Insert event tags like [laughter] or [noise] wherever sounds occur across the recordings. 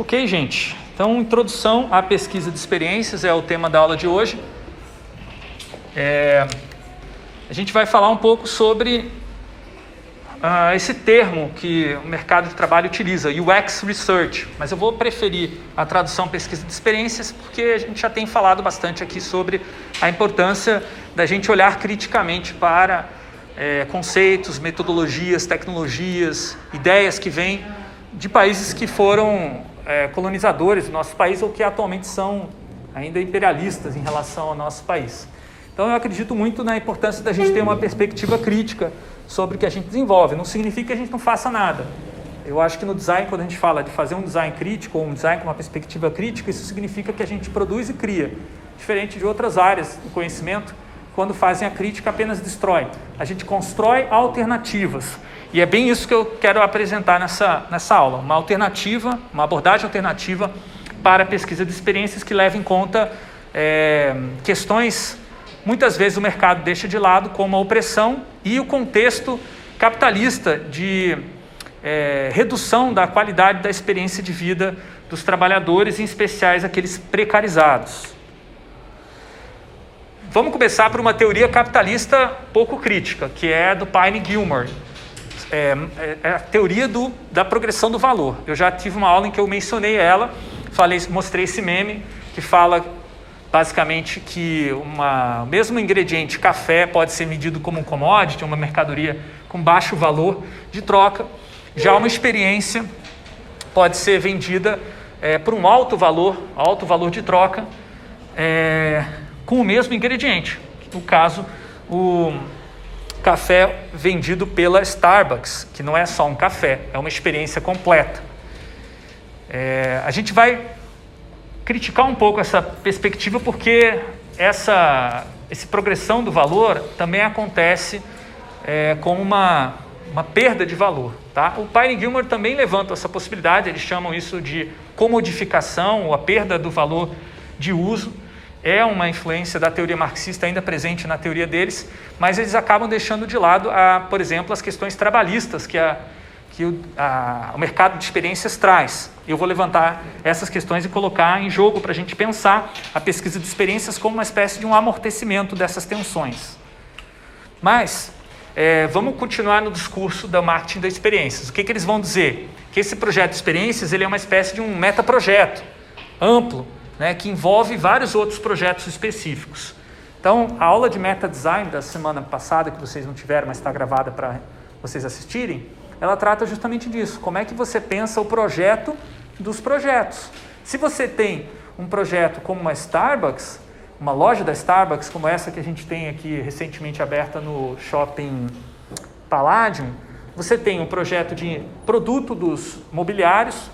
Ok, gente. Então, introdução à pesquisa de experiências é o tema da aula de hoje. É, a gente vai falar um pouco sobre uh, esse termo que o mercado de trabalho utiliza, UX Research, mas eu vou preferir a tradução pesquisa de experiências porque a gente já tem falado bastante aqui sobre a importância da gente olhar criticamente para é, conceitos, metodologias, tecnologias, ideias que vêm de países que foram é, colonizadores do nosso país ou que atualmente são ainda imperialistas em relação ao nosso país. Então eu acredito muito na importância da gente ter uma perspectiva crítica sobre o que a gente desenvolve. Não significa que a gente não faça nada. Eu acho que no design, quando a gente fala de fazer um design crítico ou um design com uma perspectiva crítica, isso significa que a gente produz e cria. Diferente de outras áreas do conhecimento, quando fazem a crítica apenas destrói. A gente constrói alternativas. E é bem isso que eu quero apresentar nessa, nessa aula: uma alternativa, uma abordagem alternativa para a pesquisa de experiências que leva em conta é, questões muitas vezes o mercado deixa de lado, como a opressão e o contexto capitalista de é, redução da qualidade da experiência de vida dos trabalhadores, em especiais aqueles precarizados. Vamos começar por uma teoria capitalista pouco crítica, que é do Pine Gilmore, é, é, é, a teoria do, da progressão do valor. Eu já tive uma aula em que eu mencionei ela, falei, mostrei esse meme que fala basicamente que uma, o mesmo ingrediente café pode ser medido como um commodity, uma mercadoria com baixo valor de troca. Já uma experiência pode ser vendida é, por um alto valor, alto valor de troca, é, com o mesmo ingrediente. No caso, o café vendido pela Starbucks, que não é só um café, é uma experiência completa. É, a gente vai criticar um pouco essa perspectiva porque essa, essa progressão do valor também acontece é, com uma, uma perda de valor. Tá? O Pine Gilmore também levanta essa possibilidade, eles chamam isso de comodificação, ou a perda do valor de uso é uma influência da teoria marxista ainda presente na teoria deles, mas eles acabam deixando de lado, a, por exemplo, as questões trabalhistas que, a, que o, a, o mercado de experiências traz. Eu vou levantar essas questões e colocar em jogo para a gente pensar a pesquisa de experiências como uma espécie de um amortecimento dessas tensões. Mas é, vamos continuar no discurso da marketing das experiências. O que, que eles vão dizer? Que esse projeto de experiências ele é uma espécie de um metaprojeto amplo, né, que envolve vários outros projetos específicos. Então, a aula de meta design da semana passada, que vocês não tiveram, mas está gravada para vocês assistirem, ela trata justamente disso. Como é que você pensa o projeto dos projetos? Se você tem um projeto como uma Starbucks, uma loja da Starbucks, como essa que a gente tem aqui recentemente aberta no shopping Palladium, você tem um projeto de produto dos mobiliários,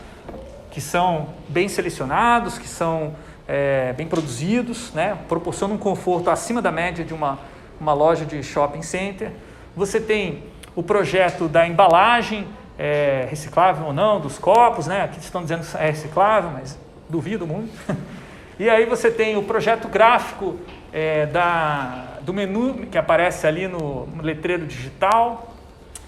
que são bem selecionados, que são é, bem produzidos, né? proporcionam um conforto acima da média de uma, uma loja de shopping center. Você tem o projeto da embalagem, é, reciclável ou não, dos copos, né? aqui estão dizendo que é reciclável, mas duvido muito. [laughs] E aí você tem o projeto gráfico é, da, do menu que aparece ali no, no letreiro digital,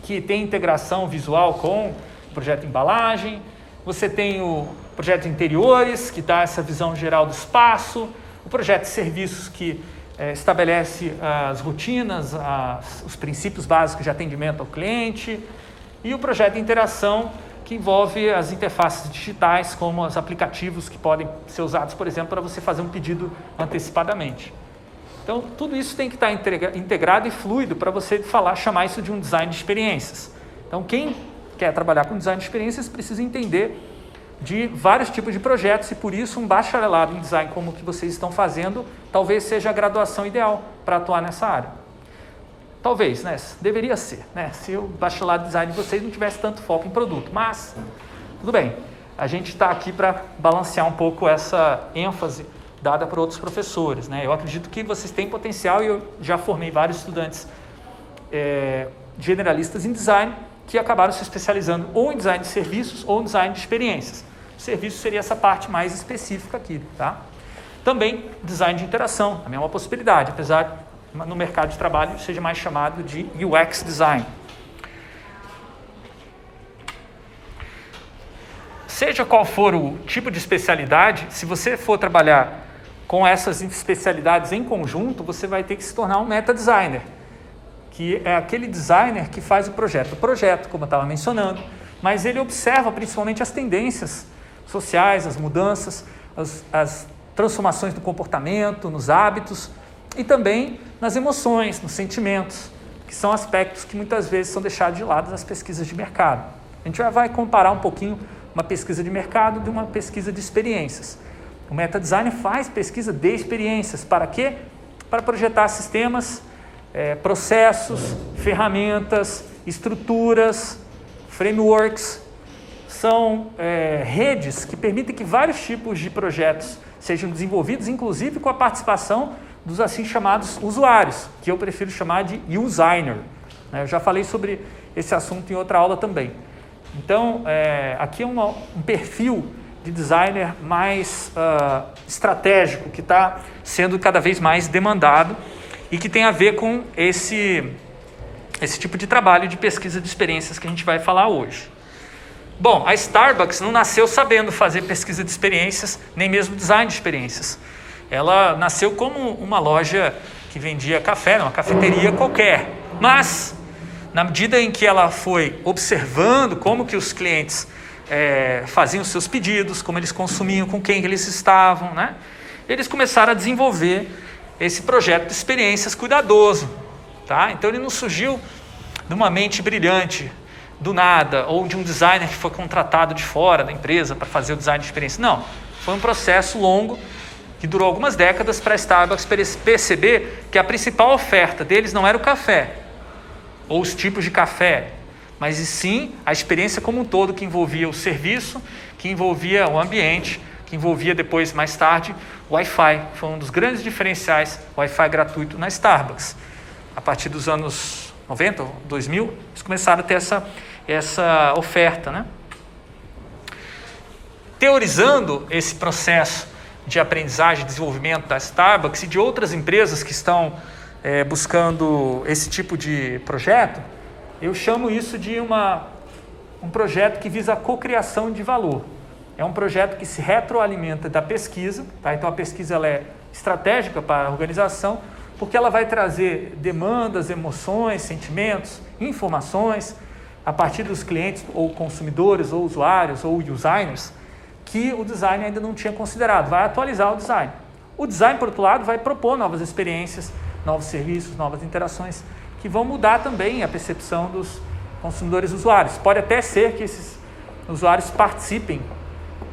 que tem integração visual com o projeto embalagem. Você tem o projeto de interiores, que dá essa visão geral do espaço, o projeto de serviços, que é, estabelece as rotinas, as, os princípios básicos de atendimento ao cliente, e o projeto de interação, que envolve as interfaces digitais, como os aplicativos que podem ser usados, por exemplo, para você fazer um pedido antecipadamente. Então, tudo isso tem que estar integrado e fluido para você falar, chamar isso de um design de experiências. Então, quem quer trabalhar com design de experiências precisa entender de vários tipos de projetos e por isso um bacharelado em design como o que vocês estão fazendo talvez seja a graduação ideal para atuar nessa área. Talvez, né? Deveria ser, né? Se o bacharelado em design de vocês não tivesse tanto foco em produto, mas tudo bem. A gente está aqui para balancear um pouco essa ênfase dada por outros professores, né? Eu acredito que vocês têm potencial e eu já formei vários estudantes é, generalistas em design que acabaram se especializando ou em design de serviços ou em design de experiências. O serviço seria essa parte mais específica aqui, tá? Também design de interação, também é uma possibilidade, apesar no mercado de trabalho seja mais chamado de UX design. seja qual for o tipo de especialidade, se você for trabalhar com essas especialidades em conjunto, você vai ter que se tornar um meta designer, que é aquele designer que faz o projeto. O projeto, como eu estava mencionando, mas ele observa principalmente as tendências sociais, as mudanças, as, as transformações do comportamento, nos hábitos e também nas emoções, nos sentimentos, que são aspectos que muitas vezes são deixados de lado nas pesquisas de mercado. A gente já vai comparar um pouquinho uma pesquisa de mercado de uma pesquisa de experiências. O meta-design faz pesquisa de experiências. Para quê? Para projetar sistemas, é, processos, ferramentas, estruturas, frameworks. São é, redes que permitem que vários tipos de projetos sejam desenvolvidos, inclusive com a participação dos assim chamados usuários, que eu prefiro chamar de user. Né? Eu já falei sobre esse assunto em outra aula também. Então, é, aqui é uma, um perfil de designer mais uh, estratégico, que está sendo cada vez mais demandado e que tem a ver com esse, esse tipo de trabalho de pesquisa de experiências que a gente vai falar hoje. Bom, a Starbucks não nasceu sabendo fazer pesquisa de experiências, nem mesmo design de experiências. Ela nasceu como uma loja que vendia café, uma cafeteria qualquer. Mas, na medida em que ela foi observando como que os clientes é, faziam seus pedidos, como eles consumiam, com quem eles estavam, né? eles começaram a desenvolver esse projeto de experiências cuidadoso. Tá? Então ele não surgiu de uma mente brilhante, do nada, ou de um designer que foi contratado de fora da empresa para fazer o design de experiência. Não, foi um processo longo que durou algumas décadas para a Starbucks perceber que a principal oferta deles não era o café, ou os tipos de café, mas sim a experiência como um todo que envolvia o serviço, que envolvia o ambiente, que envolvia depois, mais tarde, Wi-Fi. Foi um dos grandes diferenciais, Wi-Fi gratuito na Starbucks. A partir dos anos 90, 2000, eles começaram a ter essa, essa oferta. Né? Teorizando esse processo de aprendizagem e desenvolvimento da Starbucks e de outras empresas que estão é, buscando esse tipo de projeto, eu chamo isso de uma, um projeto que visa a cocriação de valor. É um projeto que se retroalimenta da pesquisa, tá? então a pesquisa ela é estratégica para a organização, porque ela vai trazer demandas, emoções, sentimentos, informações a partir dos clientes ou consumidores ou usuários ou users que o design ainda não tinha considerado. Vai atualizar o design. O design, por outro lado, vai propor novas experiências, novos serviços, novas interações que vão mudar também a percepção dos consumidores usuários. Pode até ser que esses usuários participem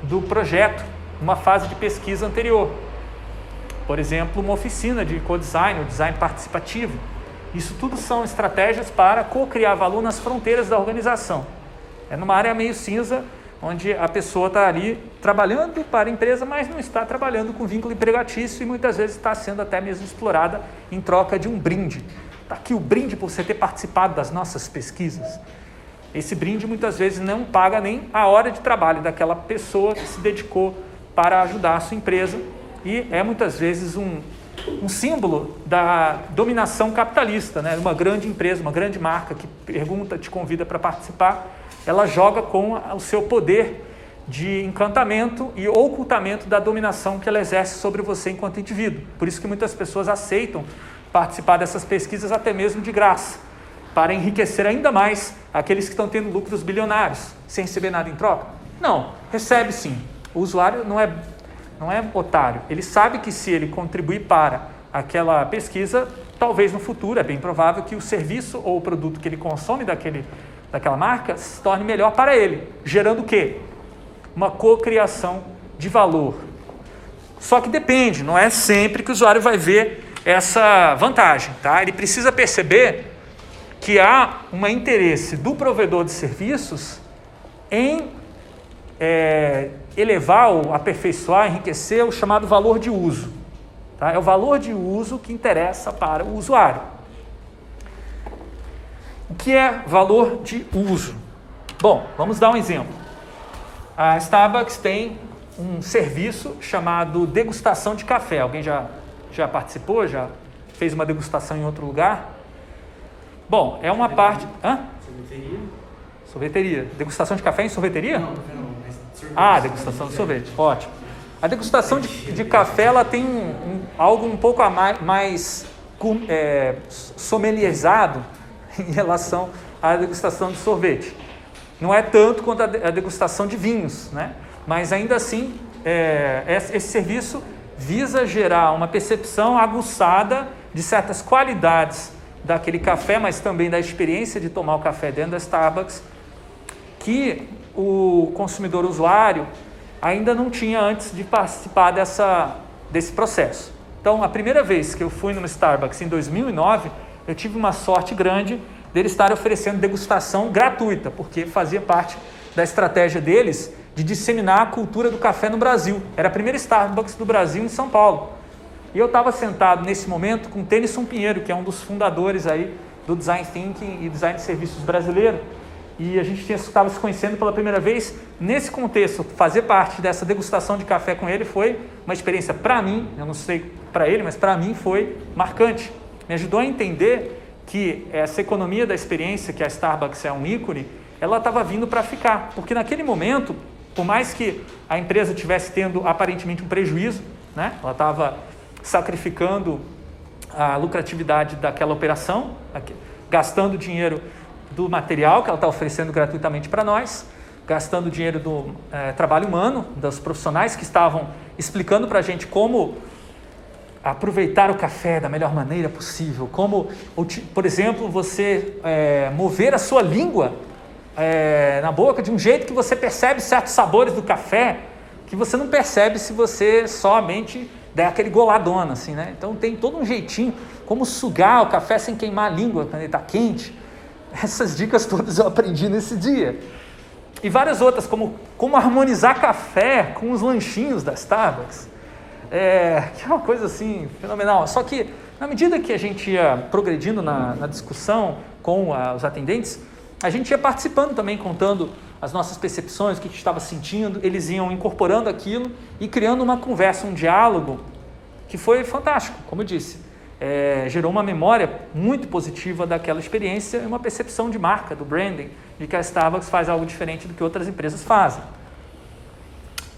do projeto numa fase de pesquisa anterior. Por exemplo, uma oficina de co-design ou design participativo. Isso tudo são estratégias para co-criar valor nas fronteiras da organização. É numa área meio cinza, onde a pessoa está ali trabalhando para a empresa, mas não está trabalhando com vínculo empregatício e muitas vezes está sendo até mesmo explorada em troca de um brinde. Está aqui o brinde por você ter participado das nossas pesquisas. Esse brinde muitas vezes não paga nem a hora de trabalho daquela pessoa que se dedicou para ajudar a sua empresa e é muitas vezes um, um símbolo da dominação capitalista, né? Uma grande empresa, uma grande marca que pergunta, te convida para participar, ela joga com o seu poder de encantamento e ocultamento da dominação que ela exerce sobre você enquanto indivíduo. Por isso que muitas pessoas aceitam participar dessas pesquisas até mesmo de graça, para enriquecer ainda mais aqueles que estão tendo lucros bilionários, sem receber nada em troca? Não, recebe sim. O usuário não é, não é otário. Ele sabe que se ele contribuir para aquela pesquisa, talvez no futuro, é bem provável que o serviço ou o produto que ele consome daquele, daquela marca se torne melhor para ele, gerando o quê? Uma cocriação de valor. Só que depende, não é sempre que o usuário vai ver essa vantagem. Tá? Ele precisa perceber que há um interesse do provedor de serviços em é, elevar, ou aperfeiçoar, enriquecer o chamado valor de uso. Tá? É o valor de uso que interessa para o usuário. O que é valor de uso? Bom, vamos dar um exemplo. A Starbucks tem um serviço chamado degustação de café. Alguém já já participou? Já fez uma degustação em outro lugar? Bom, é uma parte. Hã? Sorveteria. Sorveteria. Degustação de café em sorveteria? Não, não, mas Ah, degustação de sorvete, ótimo. A degustação de, de café ela tem um, um, algo um pouco mais, mais é, sommelierizado [laughs] em relação à degustação de sorvete. Não é tanto quanto a degustação de vinhos, né? mas ainda assim é, esse serviço visa gerar uma percepção aguçada de certas qualidades daquele café, mas também da experiência de tomar o café dentro da Starbucks, que o consumidor usuário ainda não tinha antes de participar dessa, desse processo. Então, a primeira vez que eu fui no Starbucks em 2009, eu tive uma sorte grande dele estar oferecendo degustação gratuita, porque fazia parte da estratégia deles de disseminar a cultura do café no Brasil. Era a primeira Starbucks do Brasil em São Paulo. E eu estava sentado nesse momento com o Tennyson Pinheiro, que é um dos fundadores aí do Design Thinking e Design de Serviços brasileiro. E a gente estava se conhecendo pela primeira vez. Nesse contexto, fazer parte dessa degustação de café com ele foi uma experiência para mim, eu não sei para ele, mas para mim foi marcante. Me ajudou a entender que essa economia da experiência, que a Starbucks é um ícone, ela estava vindo para ficar. Porque naquele momento, por mais que a empresa tivesse tendo aparentemente um prejuízo, né? ela estava sacrificando a lucratividade daquela operação, gastando dinheiro do material que ela está oferecendo gratuitamente para nós, gastando dinheiro do é, trabalho humano, dos profissionais que estavam explicando para a gente como aproveitar o café da melhor maneira possível, como, por exemplo, você é, mover a sua língua é, na boca de um jeito que você percebe certos sabores do café que você não percebe se você somente der aquele goladona, assim, né? Então tem todo um jeitinho como sugar o café sem queimar a língua quando ele está quente. [laughs] Essas dicas todas eu aprendi nesse dia. E várias outras, como como harmonizar café com os lanchinhos da Starbucks. É, [laughs] que é uma coisa assim fenomenal. Só que na medida que a gente ia progredindo na, na discussão com a, os atendentes, a gente ia participando também, contando as nossas percepções, o que a gente estava sentindo, eles iam incorporando aquilo e criando uma conversa, um diálogo que foi fantástico, como eu disse. É, gerou uma memória muito positiva daquela experiência e uma percepção de marca, do branding, de que a Starbucks faz algo diferente do que outras empresas fazem.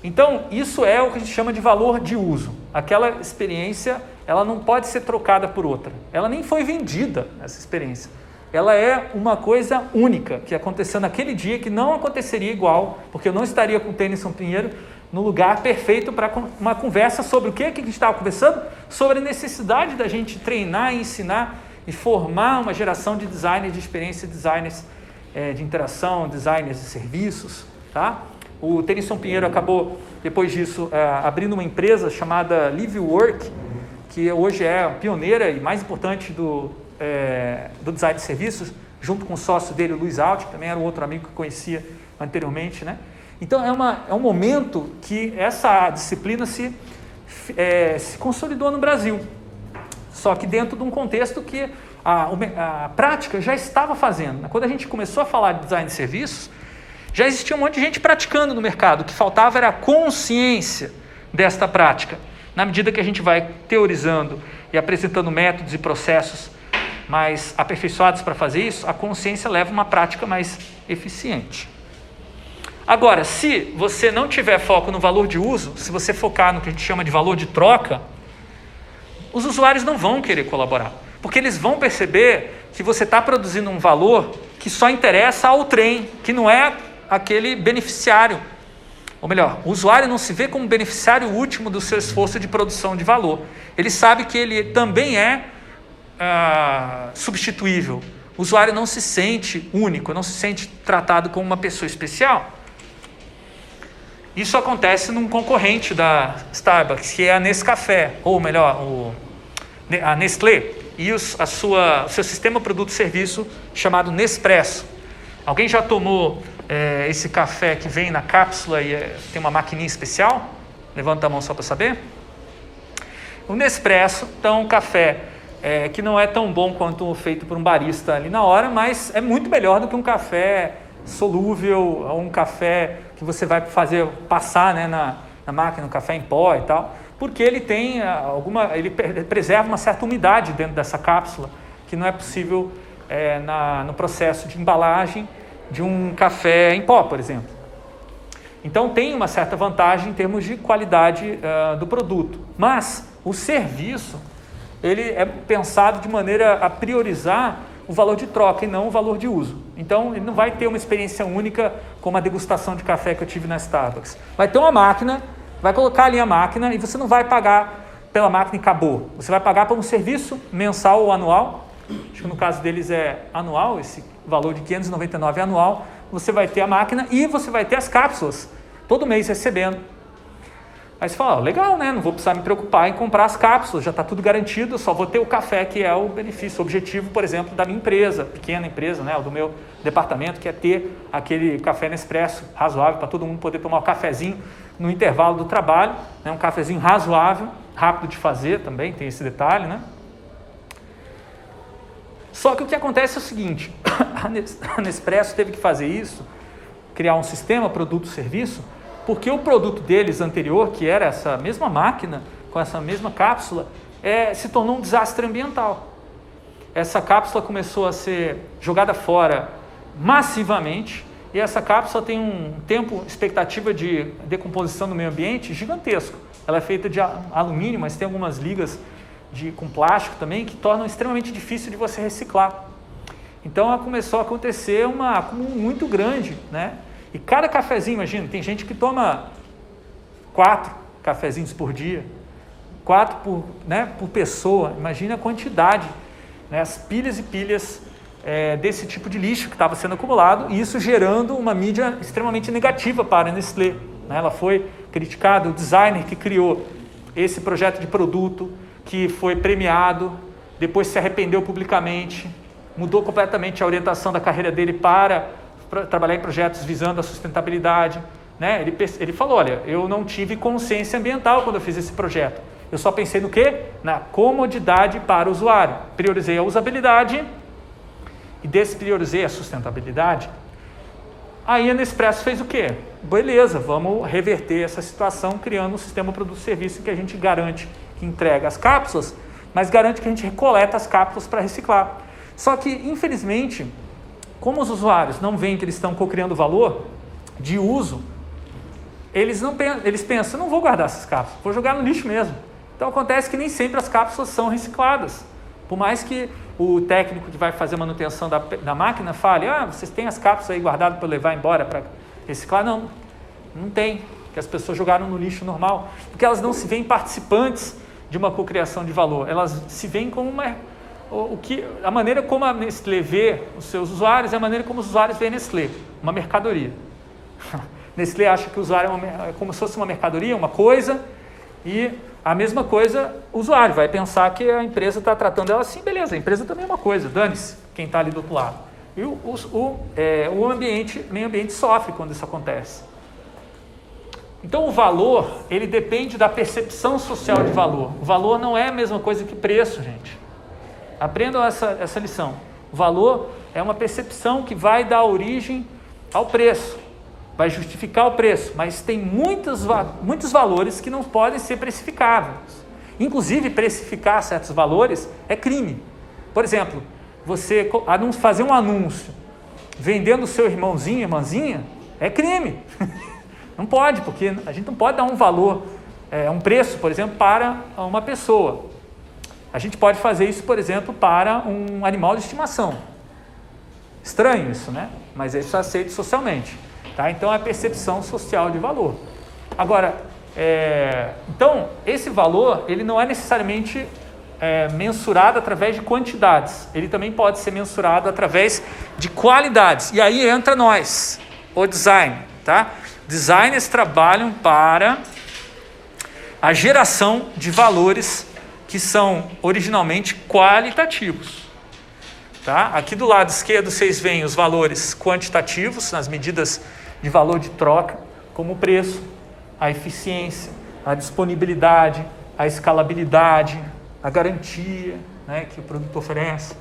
Então, isso é o que a gente chama de valor de uso. Aquela experiência, ela não pode ser trocada por outra. Ela nem foi vendida, essa experiência ela é uma coisa única que aconteceu naquele dia que não aconteceria igual, porque eu não estaria com o Tennyson Pinheiro no lugar perfeito para uma conversa sobre o que, que a gente estava conversando? Sobre a necessidade da gente treinar ensinar e formar uma geração de designers de experiência, designers é, de interação, designers de serviços. Tá? O Tennyson Pinheiro acabou, depois disso, é, abrindo uma empresa chamada Live Work, que hoje é pioneira e mais importante do, é, do design de serviços, junto com o sócio dele, o Luiz Alt, que também era um outro amigo que conhecia anteriormente. Né? Então é, uma, é um momento que essa disciplina se, é, se consolidou no Brasil, só que dentro de um contexto que a, a prática já estava fazendo. Né? Quando a gente começou a falar de design de serviços, já existia um monte de gente praticando no mercado. O que faltava era a consciência desta prática. Na medida que a gente vai teorizando e apresentando métodos e processos mais aperfeiçoados para fazer isso, a consciência leva uma prática mais eficiente. Agora, se você não tiver foco no valor de uso, se você focar no que a gente chama de valor de troca, os usuários não vão querer colaborar, porque eles vão perceber que você está produzindo um valor que só interessa ao trem, que não é aquele beneficiário. Ou melhor, o usuário não se vê como beneficiário último do seu esforço de produção de valor. Ele sabe que ele também é ah, substituível. O usuário não se sente único, não se sente tratado como uma pessoa especial. Isso acontece num concorrente da Starbucks, que é a Nescafé, ou melhor, o, a Nestlé, e os, a sua, o seu sistema produto-serviço chamado Nespresso. Alguém já tomou é, esse café que vem na cápsula e é, tem uma maquininha especial? Levanta a mão só para saber. O Nespresso, então, um café é, que não é tão bom quanto feito por um barista ali na hora, mas é muito melhor do que um café solúvel, ou um café que você vai fazer passar né, na, na máquina, um café em pó e tal, porque ele tem ah, alguma, ele preserva uma certa umidade dentro dessa cápsula que não é possível é, na, no processo de embalagem de um café em pó, por exemplo. Então tem uma certa vantagem em termos de qualidade uh, do produto. Mas o serviço ele é pensado de maneira a priorizar o valor de troca e não o valor de uso. Então, ele não vai ter uma experiência única como a degustação de café que eu tive na Starbucks. Vai ter uma máquina, vai colocar ali a máquina e você não vai pagar pela máquina e acabou. Você vai pagar por um serviço mensal ou anual. Acho que no caso deles é anual, esse valor de 599 é anual. Você vai ter a máquina e você vai ter as cápsulas todo mês recebendo. Aí você fala, legal, né? Não vou precisar me preocupar em comprar as cápsulas, já está tudo garantido, só vou ter o café, que é o benefício, o objetivo, por exemplo, da minha empresa, pequena empresa, né? do meu departamento, que é ter aquele café Nespresso razoável para todo mundo poder tomar um cafezinho no intervalo do trabalho, né? um cafezinho razoável, rápido de fazer também, tem esse detalhe, né? Só que o que acontece é o seguinte, [coughs] a Nespresso teve que fazer isso, criar um sistema, produto, serviço, porque o produto deles anterior, que era essa mesma máquina, com essa mesma cápsula, é, se tornou um desastre ambiental. Essa cápsula começou a ser jogada fora massivamente e essa cápsula tem um tempo expectativa de decomposição no meio ambiente gigantesco. Ela é feita de alumínio, mas tem algumas ligas de, com plástico também que tornam extremamente difícil de você reciclar. Então começou a acontecer uma acúmulo muito grande, né? E cada cafezinho, imagina, tem gente que toma quatro cafezinhos por dia, quatro por, né, por pessoa. Imagina a quantidade, né, as pilhas e pilhas é, desse tipo de lixo que estava sendo acumulado, e isso gerando uma mídia extremamente negativa para a Nestlé. Né? Ela foi criticada, o designer que criou esse projeto de produto, que foi premiado, depois se arrependeu publicamente, mudou completamente a orientação da carreira dele para trabalhar em projetos visando a sustentabilidade. Né? Ele, ele falou, olha, eu não tive consciência ambiental quando eu fiz esse projeto. Eu só pensei no quê? Na comodidade para o usuário. Priorizei a usabilidade e despriorizei a sustentabilidade. Aí a Nespresso fez o quê? Beleza, vamos reverter essa situação criando um sistema produto-serviço que a gente garante que entrega as cápsulas, mas garante que a gente recoleta as cápsulas para reciclar. Só que, infelizmente, como os usuários não veem que eles estão co-criando valor de uso, eles, não eles pensam, não vou guardar essas cápsulas, vou jogar no lixo mesmo. Então acontece que nem sempre as cápsulas são recicladas. Por mais que o técnico que vai fazer manutenção da, da máquina fale, ah, vocês têm as cápsulas aí guardadas para levar embora para reciclar? Não, não tem, que as pessoas jogaram no lixo normal, porque elas não se veem participantes de uma cocriação de valor, elas se veem como uma o, que, a maneira como a Nestlé vê os seus usuários é a maneira como os usuários veem a Nestlé, uma mercadoria. [laughs] Nestlé acha que o usuário é, uma, é como se fosse uma mercadoria, uma coisa, e a mesma coisa o usuário vai pensar que a empresa está tratando ela assim, beleza, a empresa também é uma coisa, dane-se quem está ali do outro lado. E o, o, o, é, o ambiente, o meio ambiente sofre quando isso acontece. Então o valor, ele depende da percepção social de valor. O valor não é a mesma coisa que preço, gente. Aprendam essa, essa lição. O valor é uma percepção que vai dar origem ao preço, vai justificar o preço, mas tem muitos, muitos valores que não podem ser precificáveis. Inclusive, precificar certos valores é crime. Por exemplo, você fazer um anúncio vendendo o seu irmãozinho, irmãzinha, é crime. [laughs] Não pode, porque a gente não pode dar um valor, é, um preço, por exemplo, para uma pessoa. A gente pode fazer isso, por exemplo, para um animal de estimação. Estranho isso, né? Mas isso é aceito socialmente. Tá? Então é a percepção social de valor. Agora, é, então esse valor ele não é necessariamente é, mensurado através de quantidades. Ele também pode ser mensurado através de qualidades. E aí entra nós, o design, tá? Designers trabalham para a geração de valores que são originalmente qualitativos. Tá? Aqui do lado esquerdo vocês veem os valores quantitativos, nas medidas de valor de troca, como o preço, a eficiência, a disponibilidade, a escalabilidade, a garantia né, que o produto oferece.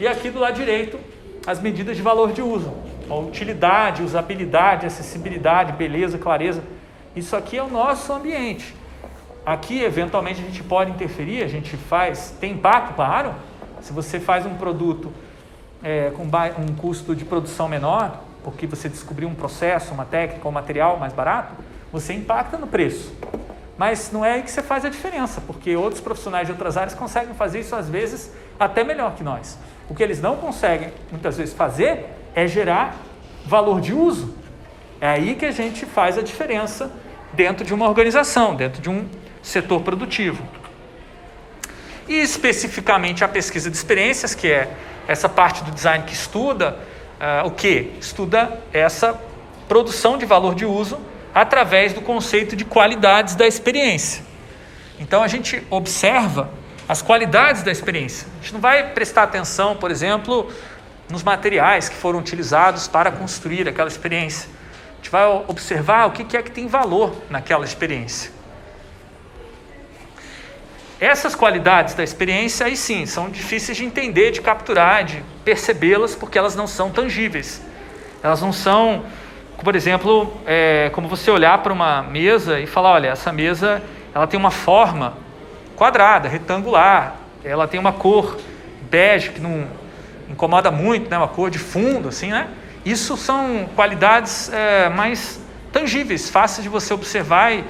E aqui do lado direito, as medidas de valor de uso, a utilidade, usabilidade, acessibilidade, beleza, clareza. Isso aqui é o nosso ambiente. Aqui, eventualmente, a gente pode interferir, a gente faz, tem impacto, claro. Se você faz um produto é, com um custo de produção menor, porque você descobriu um processo, uma técnica, um material mais barato, você impacta no preço. Mas não é aí que você faz a diferença, porque outros profissionais de outras áreas conseguem fazer isso às vezes até melhor que nós. O que eles não conseguem muitas vezes fazer é gerar valor de uso. É aí que a gente faz a diferença dentro de uma organização, dentro de um setor produtivo. E especificamente a pesquisa de experiências, que é essa parte do design que estuda uh, o que? Estuda essa produção de valor de uso através do conceito de qualidades da experiência. Então a gente observa as qualidades da experiência. A gente não vai prestar atenção, por exemplo, nos materiais que foram utilizados para construir aquela experiência. A gente vai observar o que é que tem valor naquela experiência. Essas qualidades da experiência, aí sim, são difíceis de entender, de capturar, de percebê-las, porque elas não são tangíveis. Elas não são, por exemplo, é, como você olhar para uma mesa e falar: olha, essa mesa ela tem uma forma quadrada, retangular, ela tem uma cor bege que não incomoda muito, né? uma cor de fundo, assim, né? Isso são qualidades é, mais tangíveis, fáceis de você observar e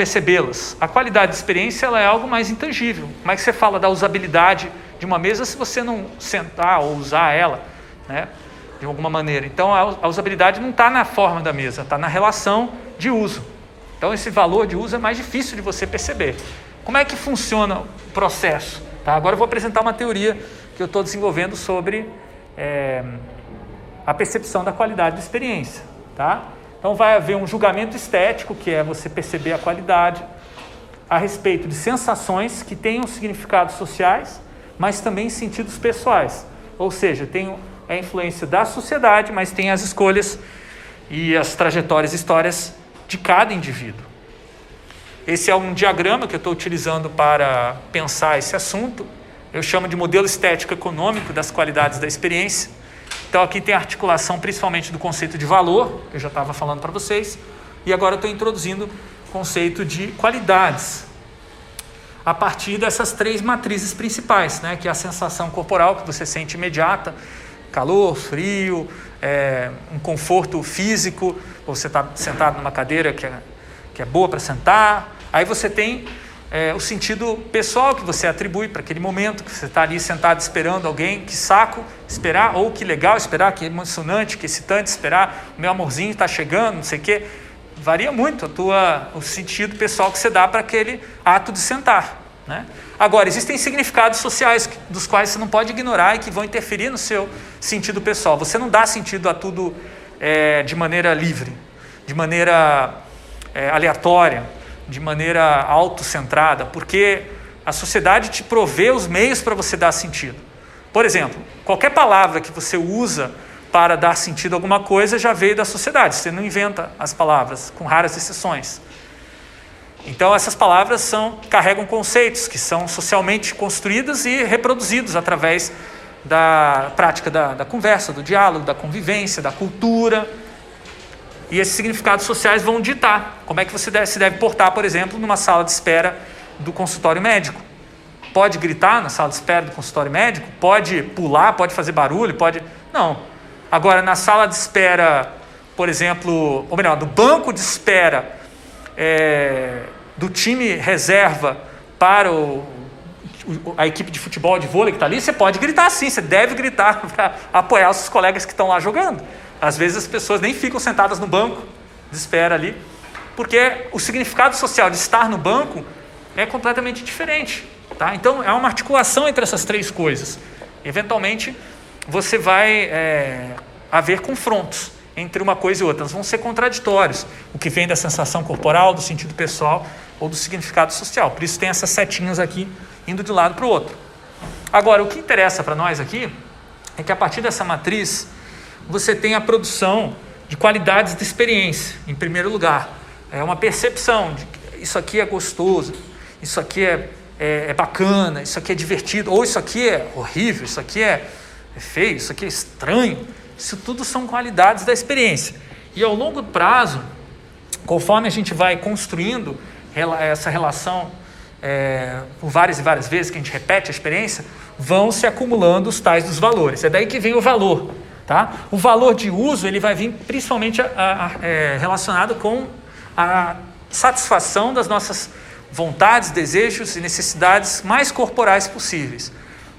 percebê-las. A qualidade de experiência ela é algo mais intangível. Como é que você fala da usabilidade de uma mesa se você não sentar ou usar ela, né, de alguma maneira? Então a usabilidade não está na forma da mesa, está na relação de uso. Então esse valor de uso é mais difícil de você perceber. Como é que funciona o processo? Tá? Agora eu vou apresentar uma teoria que eu estou desenvolvendo sobre é, a percepção da qualidade de experiência. Tá? Então vai haver um julgamento estético, que é você perceber a qualidade, a respeito de sensações que tenham significados sociais, mas também sentidos pessoais. Ou seja, tem a influência da sociedade, mas tem as escolhas e as trajetórias, histórias de cada indivíduo. Esse é um diagrama que eu estou utilizando para pensar esse assunto. Eu chamo de modelo estético econômico das qualidades da experiência. Então aqui tem a articulação principalmente do conceito de valor, que eu já estava falando para vocês, e agora estou introduzindo o conceito de qualidades, a partir dessas três matrizes principais, né? que é a sensação corporal que você sente imediata, calor, frio, é, um conforto físico, você está sentado numa cadeira que é, que é boa para sentar, aí você tem é, o sentido pessoal que você atribui para aquele momento que você está ali sentado esperando alguém, que saco esperar, ou que legal esperar, que emocionante, que excitante esperar, meu amorzinho está chegando, não sei o quê. Varia muito a tua, o sentido pessoal que você dá para aquele ato de sentar. Né? Agora, existem significados sociais dos quais você não pode ignorar e que vão interferir no seu sentido pessoal. Você não dá sentido a tudo é, de maneira livre, de maneira é, aleatória de maneira autocentrada, porque a sociedade te provê os meios para você dar sentido. Por exemplo, qualquer palavra que você usa para dar sentido a alguma coisa já veio da sociedade. Você não inventa as palavras, com raras exceções. Então essas palavras são carregam conceitos que são socialmente construídos e reproduzidos através da prática da, da conversa, do diálogo, da convivência, da cultura. E esses significados sociais vão ditar como é que você deve, se deve portar, por exemplo, numa sala de espera do consultório médico. Pode gritar na sala de espera do consultório médico? Pode pular? Pode fazer barulho? Pode. Não. Agora, na sala de espera, por exemplo, ou melhor, do banco de espera é, do time reserva para o, a equipe de futebol, de vôlei que está ali, você pode gritar sim, você deve gritar [laughs] para apoiar os seus colegas que estão lá jogando. Às vezes as pessoas nem ficam sentadas no banco de espera ali, porque o significado social de estar no banco é completamente diferente. Tá? Então é uma articulação entre essas três coisas. Eventualmente você vai é, haver confrontos entre uma coisa e outra. Elas vão ser contraditórios. O que vem da sensação corporal, do sentido pessoal ou do significado social. Por isso tem essas setinhas aqui indo de um lado para o outro. Agora, o que interessa para nós aqui é que a partir dessa matriz você tem a produção de qualidades de experiência, em primeiro lugar. É uma percepção de que isso aqui é gostoso, isso aqui é, é, é bacana, isso aqui é divertido, ou isso aqui é horrível, isso aqui é, é feio, isso aqui é estranho. Isso tudo são qualidades da experiência. E ao longo prazo, conforme a gente vai construindo essa relação é, por várias e várias vezes, que a gente repete a experiência, vão se acumulando os tais dos valores. É daí que vem o valor. Tá? O valor de uso ele vai vir principalmente a, a, é, relacionado com a satisfação das nossas vontades, desejos e necessidades mais corporais possíveis.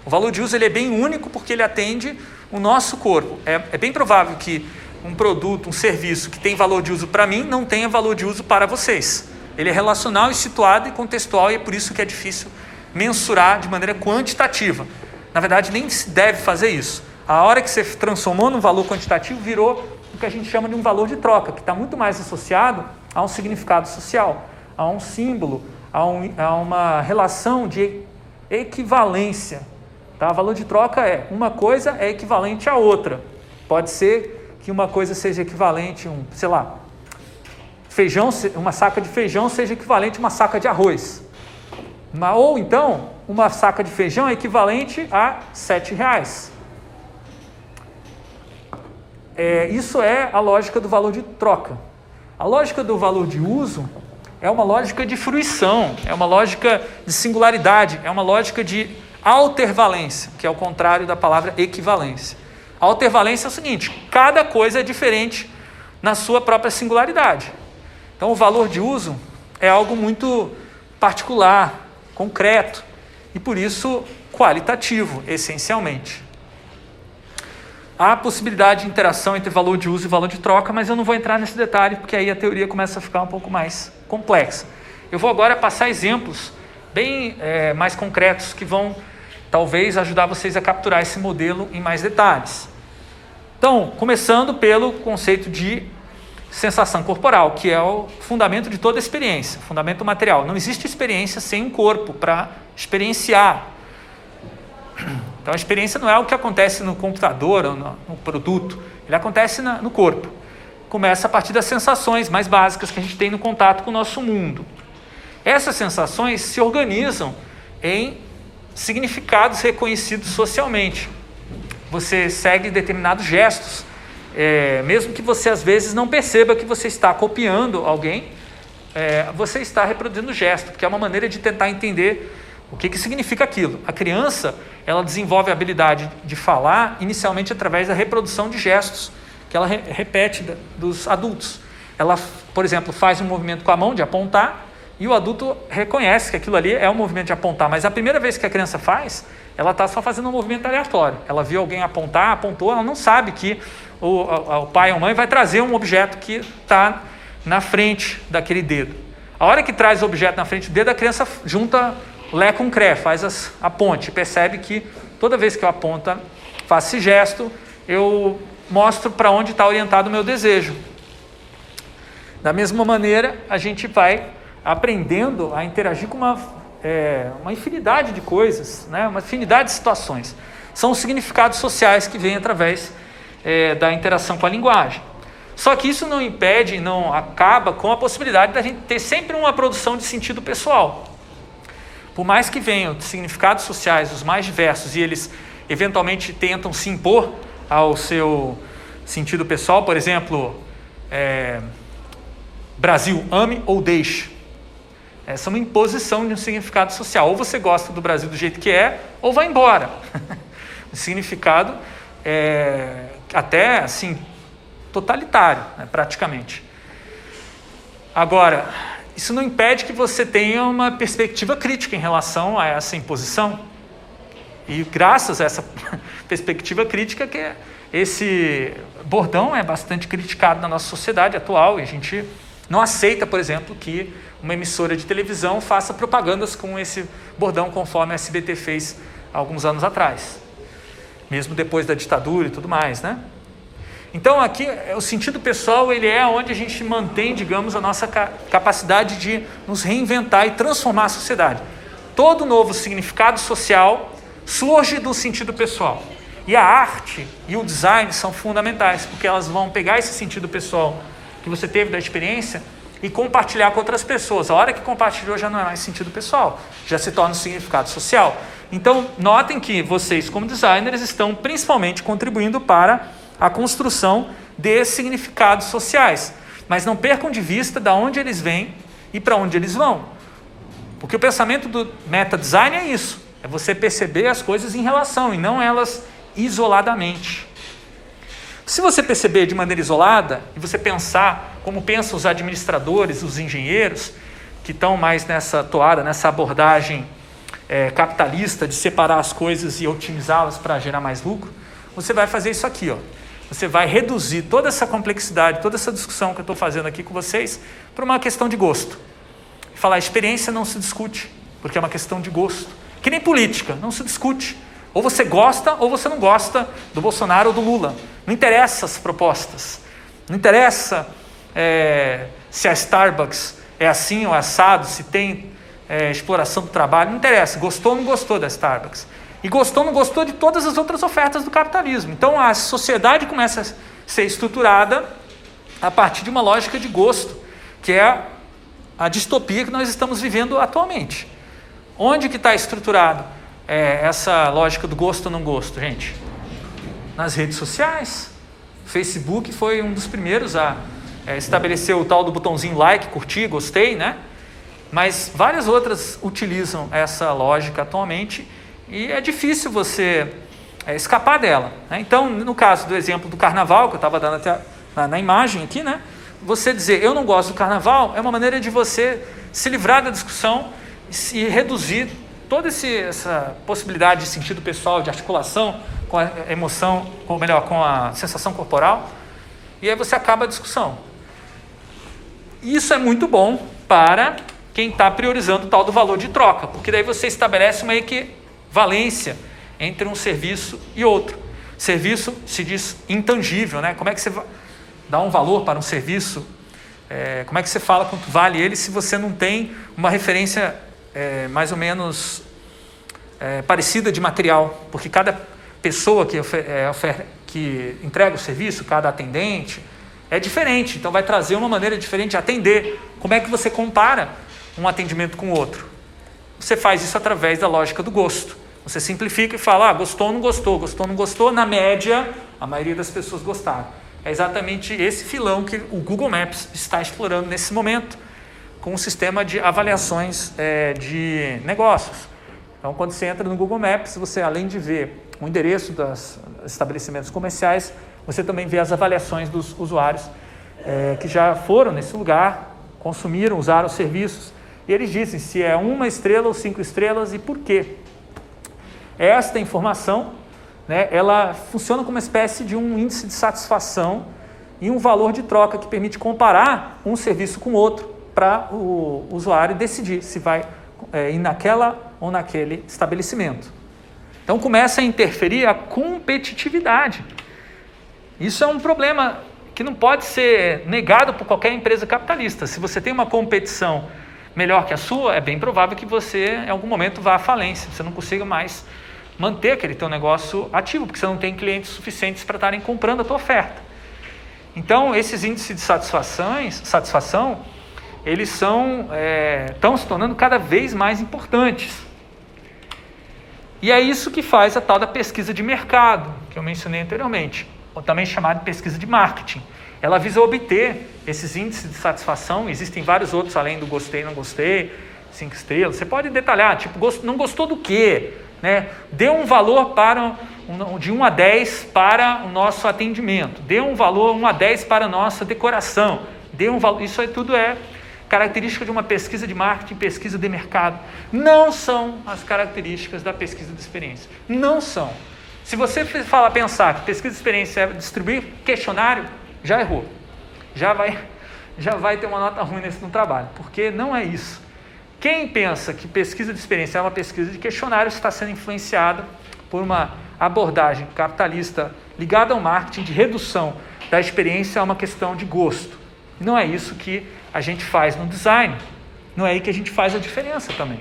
O valor de uso ele é bem único porque ele atende o nosso corpo. É, é bem provável que um produto, um serviço que tem valor de uso para mim não tenha valor de uso para vocês. Ele é relacional e situado e contextual e é por isso que é difícil mensurar de maneira quantitativa. Na verdade, nem se deve fazer isso. A hora que você transformou num valor quantitativo, virou o que a gente chama de um valor de troca, que está muito mais associado a um significado social, a um símbolo, a, um, a uma relação de equivalência. Tá? Valor de troca é uma coisa é equivalente à outra. Pode ser que uma coisa seja equivalente a um, sei lá, feijão, uma saca de feijão seja equivalente a uma saca de arroz. Ou então, uma saca de feijão é equivalente a sete reais. É, isso é a lógica do valor de troca. A lógica do valor de uso é uma lógica de fruição, é uma lógica de singularidade, é uma lógica de altervalência, que é o contrário da palavra equivalência. A altervalência é o seguinte: cada coisa é diferente na sua própria singularidade. Então, o valor de uso é algo muito particular, concreto e por isso qualitativo, essencialmente. Há possibilidade de interação entre valor de uso e valor de troca, mas eu não vou entrar nesse detalhe porque aí a teoria começa a ficar um pouco mais complexa. Eu vou agora passar exemplos bem é, mais concretos que vão talvez ajudar vocês a capturar esse modelo em mais detalhes. Então, começando pelo conceito de sensação corporal, que é o fundamento de toda experiência, fundamento material. Não existe experiência sem um corpo para experienciar. Então a experiência não é o que acontece no computador ou no, no produto, ele acontece na, no corpo. Começa a partir das sensações mais básicas que a gente tem no contato com o nosso mundo. Essas sensações se organizam em significados reconhecidos socialmente. Você segue determinados gestos é, mesmo que você às vezes não perceba que você está copiando alguém, é, você está reproduzindo o gesto, que é uma maneira de tentar entender o que, que significa aquilo. A criança ela desenvolve a habilidade de falar inicialmente através da reprodução de gestos que ela re repete da, dos adultos. Ela, por exemplo, faz um movimento com a mão de apontar e o adulto reconhece que aquilo ali é um movimento de apontar, mas a primeira vez que a criança faz, ela está só fazendo um movimento aleatório. Ela viu alguém apontar, apontou, ela não sabe que o, o pai ou mãe vai trazer um objeto que está na frente daquele dedo. A hora que traz o objeto na frente do dedo, a criança junta Lé com Cré, faz as, a ponte, percebe que toda vez que eu aponto, faço esse gesto, eu mostro para onde está orientado o meu desejo. Da mesma maneira, a gente vai aprendendo a interagir com uma, é, uma infinidade de coisas, né? uma infinidade de situações. São os significados sociais que vêm através é, da interação com a linguagem. Só que isso não impede, não acaba com a possibilidade da gente ter sempre uma produção de sentido pessoal. Por mais que venham significados sociais os mais diversos e eles eventualmente tentam se impor ao seu sentido pessoal, por exemplo, é, Brasil, ame ou deixe. Essa é uma imposição de um significado social. Ou você gosta do Brasil do jeito que é, ou vai embora. [laughs] o significado é, até assim totalitário, né, praticamente. Agora, isso não impede que você tenha uma perspectiva crítica em relação a essa imposição. E graças a essa [laughs] perspectiva crítica que esse bordão é bastante criticado na nossa sociedade atual e a gente não aceita, por exemplo, que uma emissora de televisão faça propagandas com esse bordão conforme a SBT fez alguns anos atrás mesmo depois da ditadura e tudo mais, né? Então aqui o sentido pessoal ele é onde a gente mantém, digamos, a nossa capacidade de nos reinventar e transformar a sociedade. Todo novo significado social surge do sentido pessoal. E a arte e o design são fundamentais, porque elas vão pegar esse sentido pessoal que você teve da experiência e compartilhar com outras pessoas. A hora que compartilhou já não é mais sentido pessoal, já se torna um significado social. Então, notem que vocês, como designers, estão principalmente contribuindo para a construção de significados sociais. Mas não percam de vista de onde eles vêm e para onde eles vão. Porque o pensamento do meta design é isso: é você perceber as coisas em relação e não elas isoladamente. Se você perceber de maneira isolada e você pensar como pensam os administradores, os engenheiros, que estão mais nessa toada, nessa abordagem é, capitalista de separar as coisas e otimizá-las para gerar mais lucro, você vai fazer isso aqui, ó. Você vai reduzir toda essa complexidade, toda essa discussão que eu estou fazendo aqui com vocês para uma questão de gosto. Falar experiência não se discute, porque é uma questão de gosto. Que nem política, não se discute. Ou você gosta ou você não gosta do Bolsonaro ou do Lula. Não interessa as propostas. Não interessa é, se a Starbucks é assim ou assado, se tem é, exploração do trabalho. Não interessa. Gostou ou não gostou da Starbucks. E gostou ou não gostou de todas as outras ofertas do capitalismo. Então a sociedade começa a ser estruturada a partir de uma lógica de gosto, que é a distopia que nós estamos vivendo atualmente. Onde que está estruturado é, essa lógica do gosto ou não gosto, gente? Nas redes sociais. Facebook foi um dos primeiros a é, estabelecer o tal do botãozinho like, curtir, gostei, né? Mas várias outras utilizam essa lógica atualmente e é difícil você é, escapar dela. Né? Então, no caso do exemplo do carnaval, que eu estava dando até na, na, imagem aqui, né? você dizer eu não gosto do carnaval é uma maneira de você se livrar da discussão e reduzir toda esse, essa possibilidade de sentido pessoal, de articulação com a emoção, ou melhor, com a sensação corporal, e aí você acaba a discussão. Isso é muito bom para quem está priorizando o tal do valor de troca, porque daí você estabelece uma equivalência entre um serviço e outro. Serviço se diz intangível, né? Como é que você dá um valor para um serviço? É, como é que você fala quanto vale ele se você não tem uma referência é, mais ou menos é, parecida de material? Porque cada pessoa que, é, que entrega o serviço, cada atendente, é diferente. Então vai trazer uma maneira diferente de atender. Como é que você compara um atendimento com o outro? Você faz isso através da lógica do gosto. Você simplifica e fala, ah, gostou ou não gostou, gostou ou não gostou, na média, a maioria das pessoas gostaram. É exatamente esse filão que o Google Maps está explorando nesse momento, com o um sistema de avaliações é, de negócios. Então, quando você entra no Google Maps, você além de ver o endereço dos estabelecimentos comerciais, você também vê as avaliações dos usuários é, que já foram nesse lugar, consumiram, usaram os serviços, e eles dizem se é uma estrela ou cinco estrelas e por quê. Esta informação, né, ela funciona como uma espécie de um índice de satisfação e um valor de troca que permite comparar um serviço com outro para o usuário decidir se vai é, ir naquela ou naquele estabelecimento. Então começa a interferir a competitividade. Isso é um problema que não pode ser negado por qualquer empresa capitalista. Se você tem uma competição melhor que a sua, é bem provável que você em algum momento vá à falência, você não consiga mais manter aquele teu negócio ativo, porque você não tem clientes suficientes para estarem comprando a tua oferta. Então, esses índices de satisfações, satisfação, eles são é, estão se tornando cada vez mais importantes. E é isso que faz a tal da pesquisa de mercado, que eu mencionei anteriormente, ou também chamada de pesquisa de marketing. Ela visa obter esses índices de satisfação, existem vários outros além do gostei, não gostei, cinco estrelas. Você pode detalhar, tipo, não gostou do quê? Né? Dê um valor para de 1 a 10 para o nosso atendimento, dê um valor 1 a 10 para a nossa decoração, dê um valor, isso aí tudo é característica de uma pesquisa de marketing, pesquisa de mercado. Não são as características da pesquisa de experiência. Não são. Se você fala, pensar que pesquisa de experiência é distribuir questionário, já errou. Já vai, já vai ter uma nota ruim nesse no trabalho, porque não é isso. Quem pensa que pesquisa de experiência é uma pesquisa de questionário está sendo influenciado por uma abordagem capitalista ligada ao marketing de redução da experiência a uma questão de gosto. Não é isso que a gente faz no design. Não é aí que a gente faz a diferença também.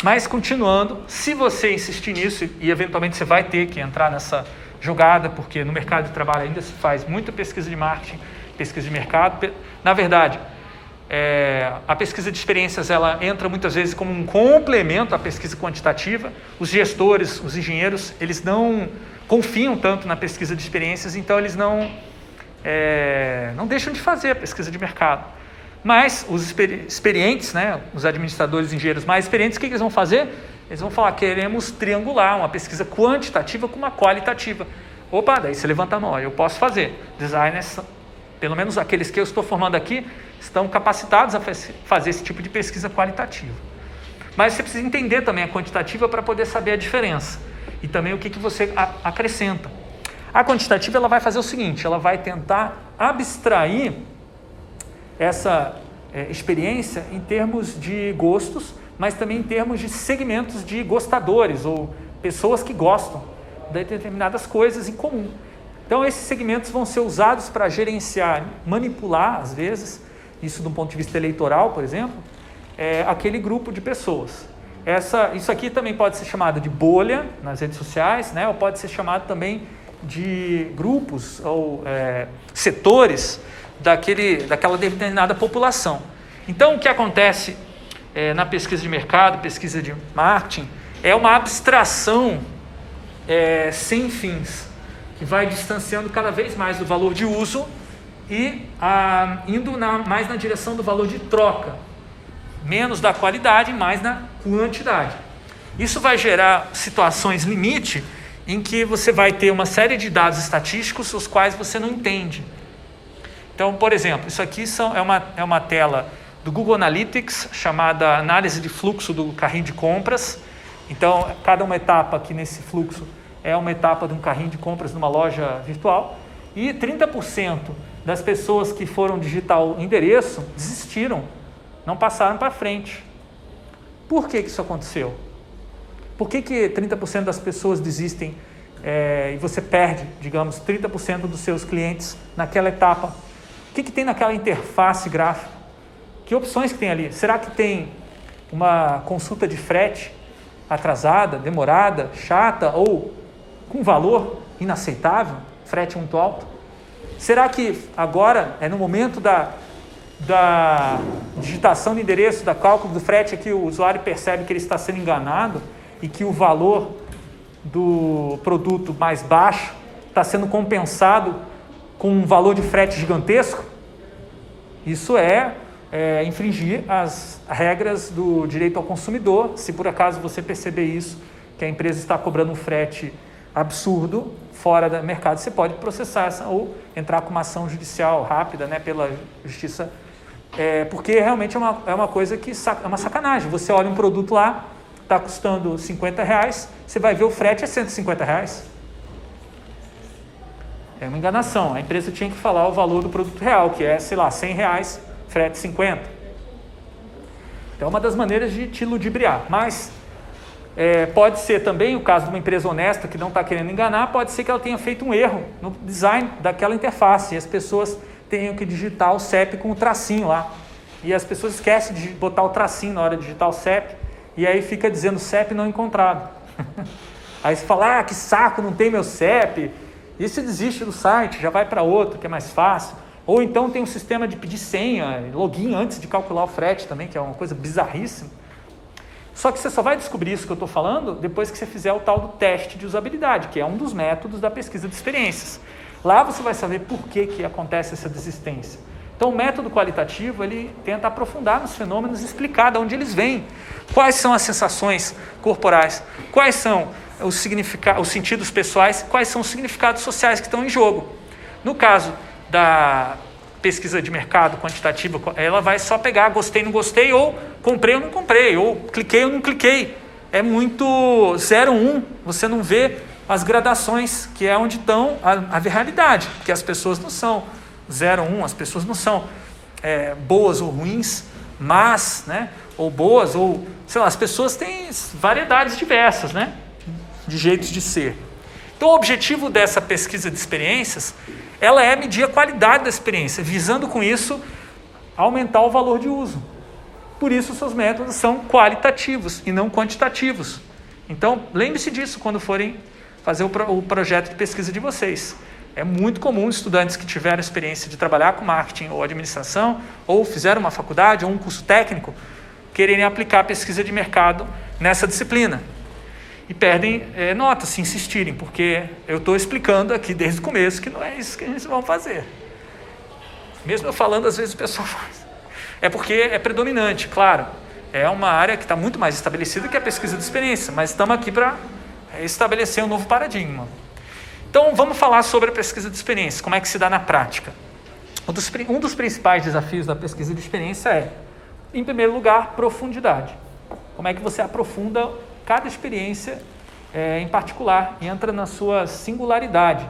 Mas continuando, se você insistir nisso, e eventualmente você vai ter que entrar nessa jogada, porque no mercado de trabalho ainda se faz muita pesquisa de marketing, pesquisa de mercado. Na verdade, é, a pesquisa de experiências ela entra muitas vezes como um complemento à pesquisa quantitativa. Os gestores, os engenheiros, eles não confiam tanto na pesquisa de experiências, então eles não é, não deixam de fazer a pesquisa de mercado. Mas os experientes, né, os administradores engenheiros mais experientes, o que, que eles vão fazer? Eles vão falar: queremos triangular uma pesquisa quantitativa com uma qualitativa. Opa, daí você levanta a mão, eu posso fazer. Designers, pelo menos aqueles que eu estou formando aqui, estão capacitados a fazer esse tipo de pesquisa qualitativa. Mas você precisa entender também a quantitativa para poder saber a diferença e também o que, que você acrescenta. A quantitativa ela vai fazer o seguinte, ela vai tentar abstrair essa é, experiência em termos de gostos, mas também em termos de segmentos de gostadores ou pessoas que gostam de determinadas coisas em comum. Então, esses segmentos vão ser usados para gerenciar, manipular, às vezes, isso do ponto de vista eleitoral, por exemplo, é, aquele grupo de pessoas. Essa, isso aqui também pode ser chamado de bolha nas redes sociais, né? ou pode ser chamado também de grupos ou é, setores daquele, daquela determinada população. Então, o que acontece é, na pesquisa de mercado, pesquisa de marketing, é uma abstração é, sem fins, que vai distanciando cada vez mais do valor de uso e ah, indo na, mais na direção do valor de troca, menos da qualidade, mais na quantidade. Isso vai gerar situações limite em que você vai ter uma série de dados estatísticos os quais você não entende. Então, por exemplo, isso aqui são, é, uma, é uma tela do Google Analytics chamada análise de fluxo do carrinho de compras. Então, cada uma etapa aqui nesse fluxo é uma etapa de um carrinho de compras numa loja virtual. E 30% das pessoas que foram digitar o endereço desistiram, não passaram para frente. Por que, que isso aconteceu? Por que, que 30% das pessoas desistem é, e você perde, digamos, 30% dos seus clientes naquela etapa? O que, que tem naquela interface gráfica? Que opções que tem ali? Será que tem uma consulta de frete atrasada, demorada, chata ou com valor inaceitável, frete muito alto? Será que agora é no momento da, da digitação de endereço, da cálculo do frete, que o usuário percebe que ele está sendo enganado e que o valor do produto mais baixo está sendo compensado com um valor de frete gigantesco? Isso é, é infringir as regras do direito ao consumidor. Se por acaso você perceber isso, que a empresa está cobrando um frete absurdo fora do mercado, você pode processar essa, ou entrar com uma ação judicial rápida né, pela justiça, é, porque realmente é uma, é uma coisa que é uma sacanagem. Você olha um produto lá, está custando 50 reais, você vai ver o frete é 150 reais. É uma enganação. A empresa tinha que falar o valor do produto real, que é, sei lá, 100 reais, frete 50. Então, é uma das maneiras de te ludibriar. Mas é, pode ser também o caso de uma empresa honesta que não está querendo enganar, pode ser que ela tenha feito um erro no design daquela interface e as pessoas tenham que digitar o CEP com o tracinho lá. E as pessoas esquecem de botar o tracinho na hora de digitar o CEP e aí fica dizendo CEP não encontrado. [laughs] aí você fala, ah, que saco, não tem meu CEP. E você desiste do site, já vai para outro que é mais fácil. Ou então tem um sistema de pedir senha, login antes de calcular o frete também, que é uma coisa bizarríssima. Só que você só vai descobrir isso que eu estou falando depois que você fizer o tal do teste de usabilidade, que é um dos métodos da pesquisa de experiências. Lá você vai saber por que, que acontece essa desistência. Então, o método qualitativo ele tenta aprofundar nos fenômenos e explicar de onde eles vêm, quais são as sensações corporais, quais são os, significados, os sentidos pessoais, quais são os significados sociais que estão em jogo. No caso da pesquisa de mercado quantitativa, ela vai só pegar gostei, não gostei, ou comprei ou não comprei, ou cliquei ou não cliquei. É muito 0, 1, um, você não vê as gradações, que é onde estão a, a realidade, que as pessoas não são 0, 1, um, as pessoas não são é, boas ou ruins, mas, né, ou boas, ou, sei lá, as pessoas têm variedades diversas, né, de jeitos de ser. Então, o objetivo dessa pesquisa de experiências ela é medir a qualidade da experiência, visando com isso aumentar o valor de uso. Por isso, seus métodos são qualitativos e não quantitativos. Então, lembre-se disso quando forem fazer o, pro, o projeto de pesquisa de vocês. É muito comum estudantes que tiveram experiência de trabalhar com marketing ou administração, ou fizeram uma faculdade ou um curso técnico, quererem aplicar pesquisa de mercado nessa disciplina e perdem é, nota se insistirem, porque eu estou explicando aqui desde o começo que não é isso que eles vão fazer. Mesmo eu falando, às vezes o pessoal [laughs] faz. É porque é predominante, claro. É uma área que está muito mais estabelecida que a pesquisa de experiência, mas estamos aqui para estabelecer um novo paradigma. Então vamos falar sobre a pesquisa de experiência, como é que se dá na prática. Um dos, um dos principais desafios da pesquisa de experiência é, em primeiro lugar, profundidade. Como é que você aprofunda cada experiência é, em particular, entra na sua singularidade.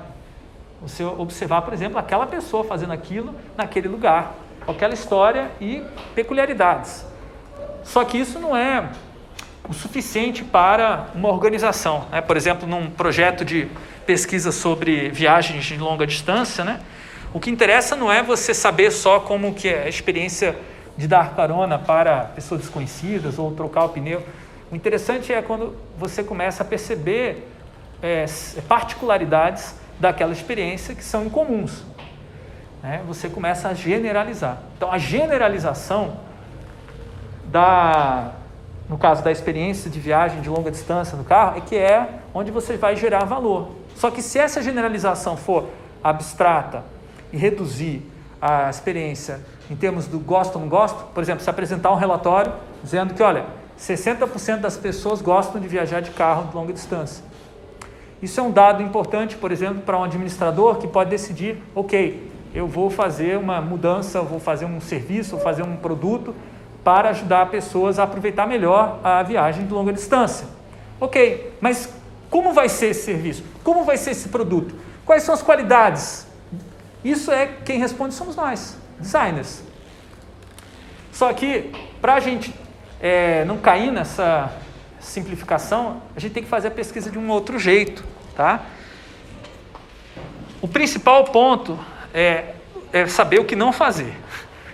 Você observar, por exemplo, aquela pessoa fazendo aquilo naquele lugar, aquela história e peculiaridades. Só que isso não é o suficiente para uma organização. Né? Por exemplo, num projeto de pesquisa sobre viagens de longa distância, né? o que interessa não é você saber só como que é a experiência de dar carona para pessoas desconhecidas ou trocar o pneu. O interessante é quando você começa a perceber é, particularidades daquela experiência que são incomuns. Né? Você começa a generalizar. Então, a generalização da, no caso da experiência de viagem de longa distância no carro, é que é onde você vai gerar valor. Só que se essa generalização for abstrata e reduzir a experiência em termos do gosto ou não gosto, por exemplo, se apresentar um relatório dizendo que, olha, 60% das pessoas gostam de viajar de carro de longa distância. Isso é um dado importante, por exemplo, para um administrador que pode decidir, ok, eu vou fazer uma mudança, vou fazer um serviço, vou fazer um produto para ajudar pessoas a aproveitar melhor a viagem de longa distância. Ok, mas como vai ser esse serviço? Como vai ser esse produto? Quais são as qualidades? Isso é quem responde somos nós, designers. Só que para a gente é, não cair nessa simplificação, a gente tem que fazer a pesquisa de um outro jeito, tá? O principal ponto é, é saber o que não fazer.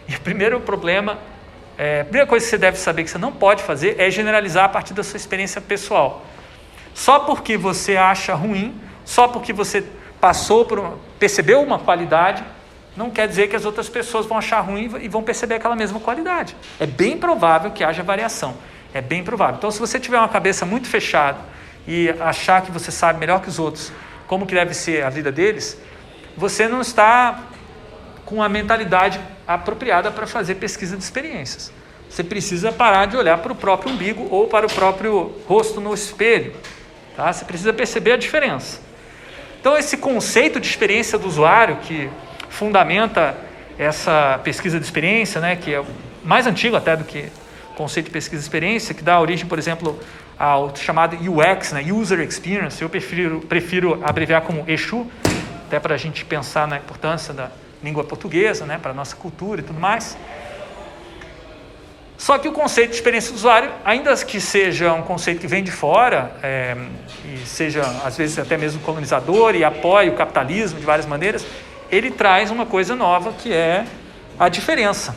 E o primeiro problema, é, a primeira coisa que você deve saber que você não pode fazer é generalizar a partir da sua experiência pessoal. Só porque você acha ruim, só porque você passou por, percebeu uma qualidade, não quer dizer que as outras pessoas vão achar ruim e vão perceber aquela mesma qualidade. É bem provável que haja variação. É bem provável. Então, se você tiver uma cabeça muito fechada e achar que você sabe melhor que os outros como que deve ser a vida deles, você não está com a mentalidade apropriada para fazer pesquisa de experiências. Você precisa parar de olhar para o próprio umbigo ou para o próprio rosto no espelho. Tá? Você precisa perceber a diferença. Então, esse conceito de experiência do usuário, que fundamenta essa pesquisa de experiência, né, que é mais antigo até do que o conceito de pesquisa de experiência, que dá origem, por exemplo, ao chamado UX, né, User Experience. Eu prefiro, prefiro abreviar como EXU, até para a gente pensar na importância da língua portuguesa, né, para a nossa cultura e tudo mais. Só que o conceito de experiência do usuário, ainda que seja um conceito que vem de fora, é, e seja às vezes até mesmo colonizador e apoie o capitalismo de várias maneiras, ele traz uma coisa nova que é a diferença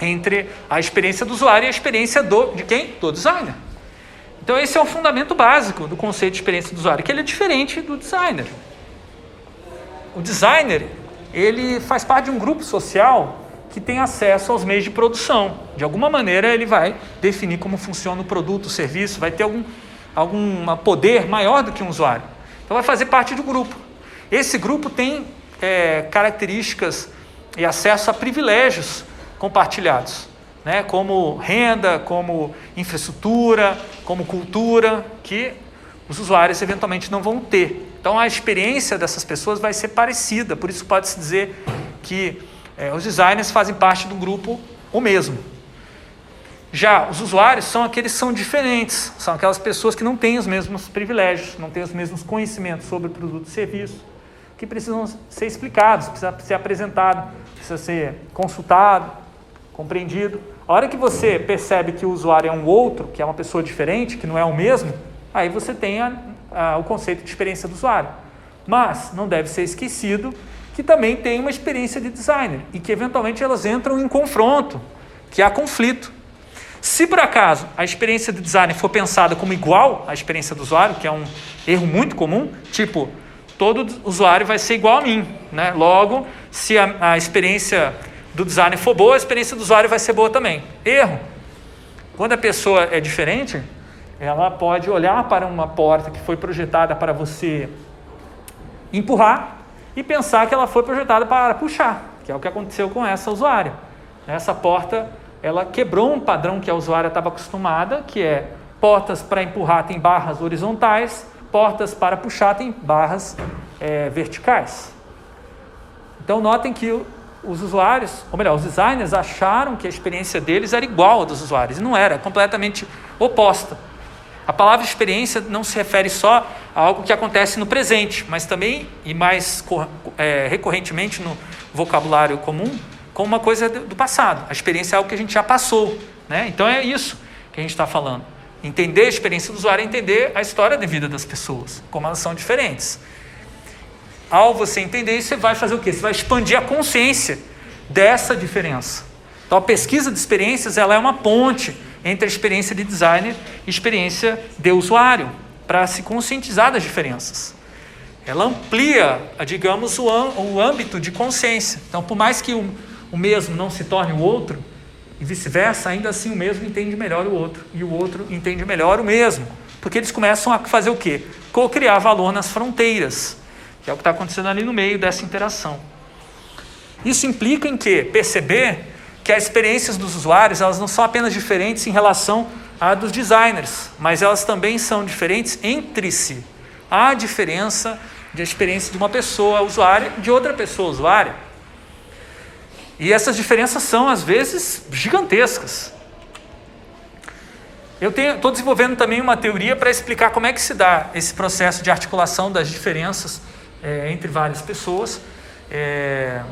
entre a experiência do usuário e a experiência do, de quem? Do designer. Então esse é o fundamento básico do conceito de experiência do usuário, que ele é diferente do designer. O designer, ele faz parte de um grupo social que tem acesso aos meios de produção. De alguma maneira ele vai definir como funciona o produto, o serviço, vai ter algum, algum poder maior do que um usuário. Então vai fazer parte do grupo. Esse grupo tem é, características e acesso a privilégios compartilhados, né? como renda, como infraestrutura, como cultura, que os usuários eventualmente não vão ter. Então a experiência dessas pessoas vai ser parecida, por isso pode-se dizer que é, os designers fazem parte do grupo o mesmo. Já os usuários são aqueles que são diferentes, são aquelas pessoas que não têm os mesmos privilégios, não têm os mesmos conhecimentos sobre produto e serviço que precisam ser explicados, precisa ser apresentado, precisa ser consultado, compreendido. A hora que você percebe que o usuário é um outro, que é uma pessoa diferente, que não é o mesmo, aí você tem a, a, o conceito de experiência do usuário. Mas não deve ser esquecido que também tem uma experiência de designer e que eventualmente elas entram em confronto, que há conflito. Se por acaso a experiência de designer for pensada como igual à experiência do usuário, que é um erro muito comum, tipo, todo usuário vai ser igual a mim. Né? Logo, se a, a experiência do designer for boa, a experiência do usuário vai ser boa também. Erro. Quando a pessoa é diferente, ela pode olhar para uma porta que foi projetada para você empurrar e pensar que ela foi projetada para puxar, que é o que aconteceu com essa usuária. Essa porta, ela quebrou um padrão que a usuária estava acostumada, que é portas para empurrar tem barras horizontais, portas para puxar tem barras é, verticais. Então notem que os usuários, ou melhor, os designers acharam que a experiência deles era igual à dos usuários, não era, é completamente oposta. A palavra experiência não se refere só a algo que acontece no presente, mas também, e mais é, recorrentemente no vocabulário comum, como uma coisa do passado. A experiência é algo que a gente já passou. Né? Então é isso que a gente está falando. Entender a experiência do usuário é entender a história de vida das pessoas, como elas são diferentes. Ao você entender isso, você vai fazer o quê? Você vai expandir a consciência dessa diferença. Então a pesquisa de experiências ela é uma ponte entre a experiência de designer e a experiência de usuário, para se conscientizar das diferenças. Ela amplia, digamos, o, âmbito de consciência. Então, por mais que o mesmo não se torne o outro, e vice-versa, ainda assim o mesmo entende melhor o outro, e o outro entende melhor o mesmo. Porque eles começam a fazer o quê? Co-criar valor nas fronteiras, que é o que está acontecendo ali no meio dessa interação. Isso implica em que? Perceber que as experiências dos usuários elas não são apenas diferentes em relação à dos designers, mas elas também são diferentes entre si. Há diferença de experiência de uma pessoa usuária de outra pessoa usuária. E essas diferenças são, às vezes, gigantescas. Eu estou desenvolvendo também uma teoria para explicar como é que se dá esse processo de articulação das diferenças é, entre várias pessoas. É,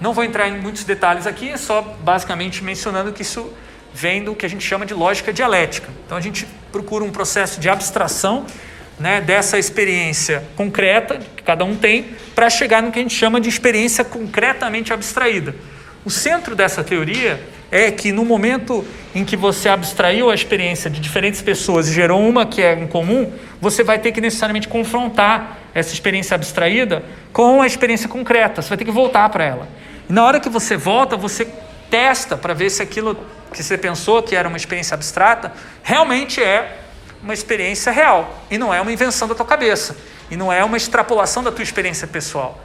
não vou entrar em muitos detalhes aqui, é só basicamente mencionando que isso vem do que a gente chama de lógica dialética. Então a gente procura um processo de abstração né, dessa experiência concreta que cada um tem para chegar no que a gente chama de experiência concretamente abstraída. O centro dessa teoria é que no momento em que você abstraiu a experiência de diferentes pessoas e gerou uma que é em comum, você vai ter que necessariamente confrontar essa experiência abstraída com a experiência concreta. Você vai ter que voltar para ela. E na hora que você volta, você testa para ver se aquilo que você pensou que era uma experiência abstrata realmente é uma experiência real e não é uma invenção da tua cabeça e não é uma extrapolação da tua experiência pessoal.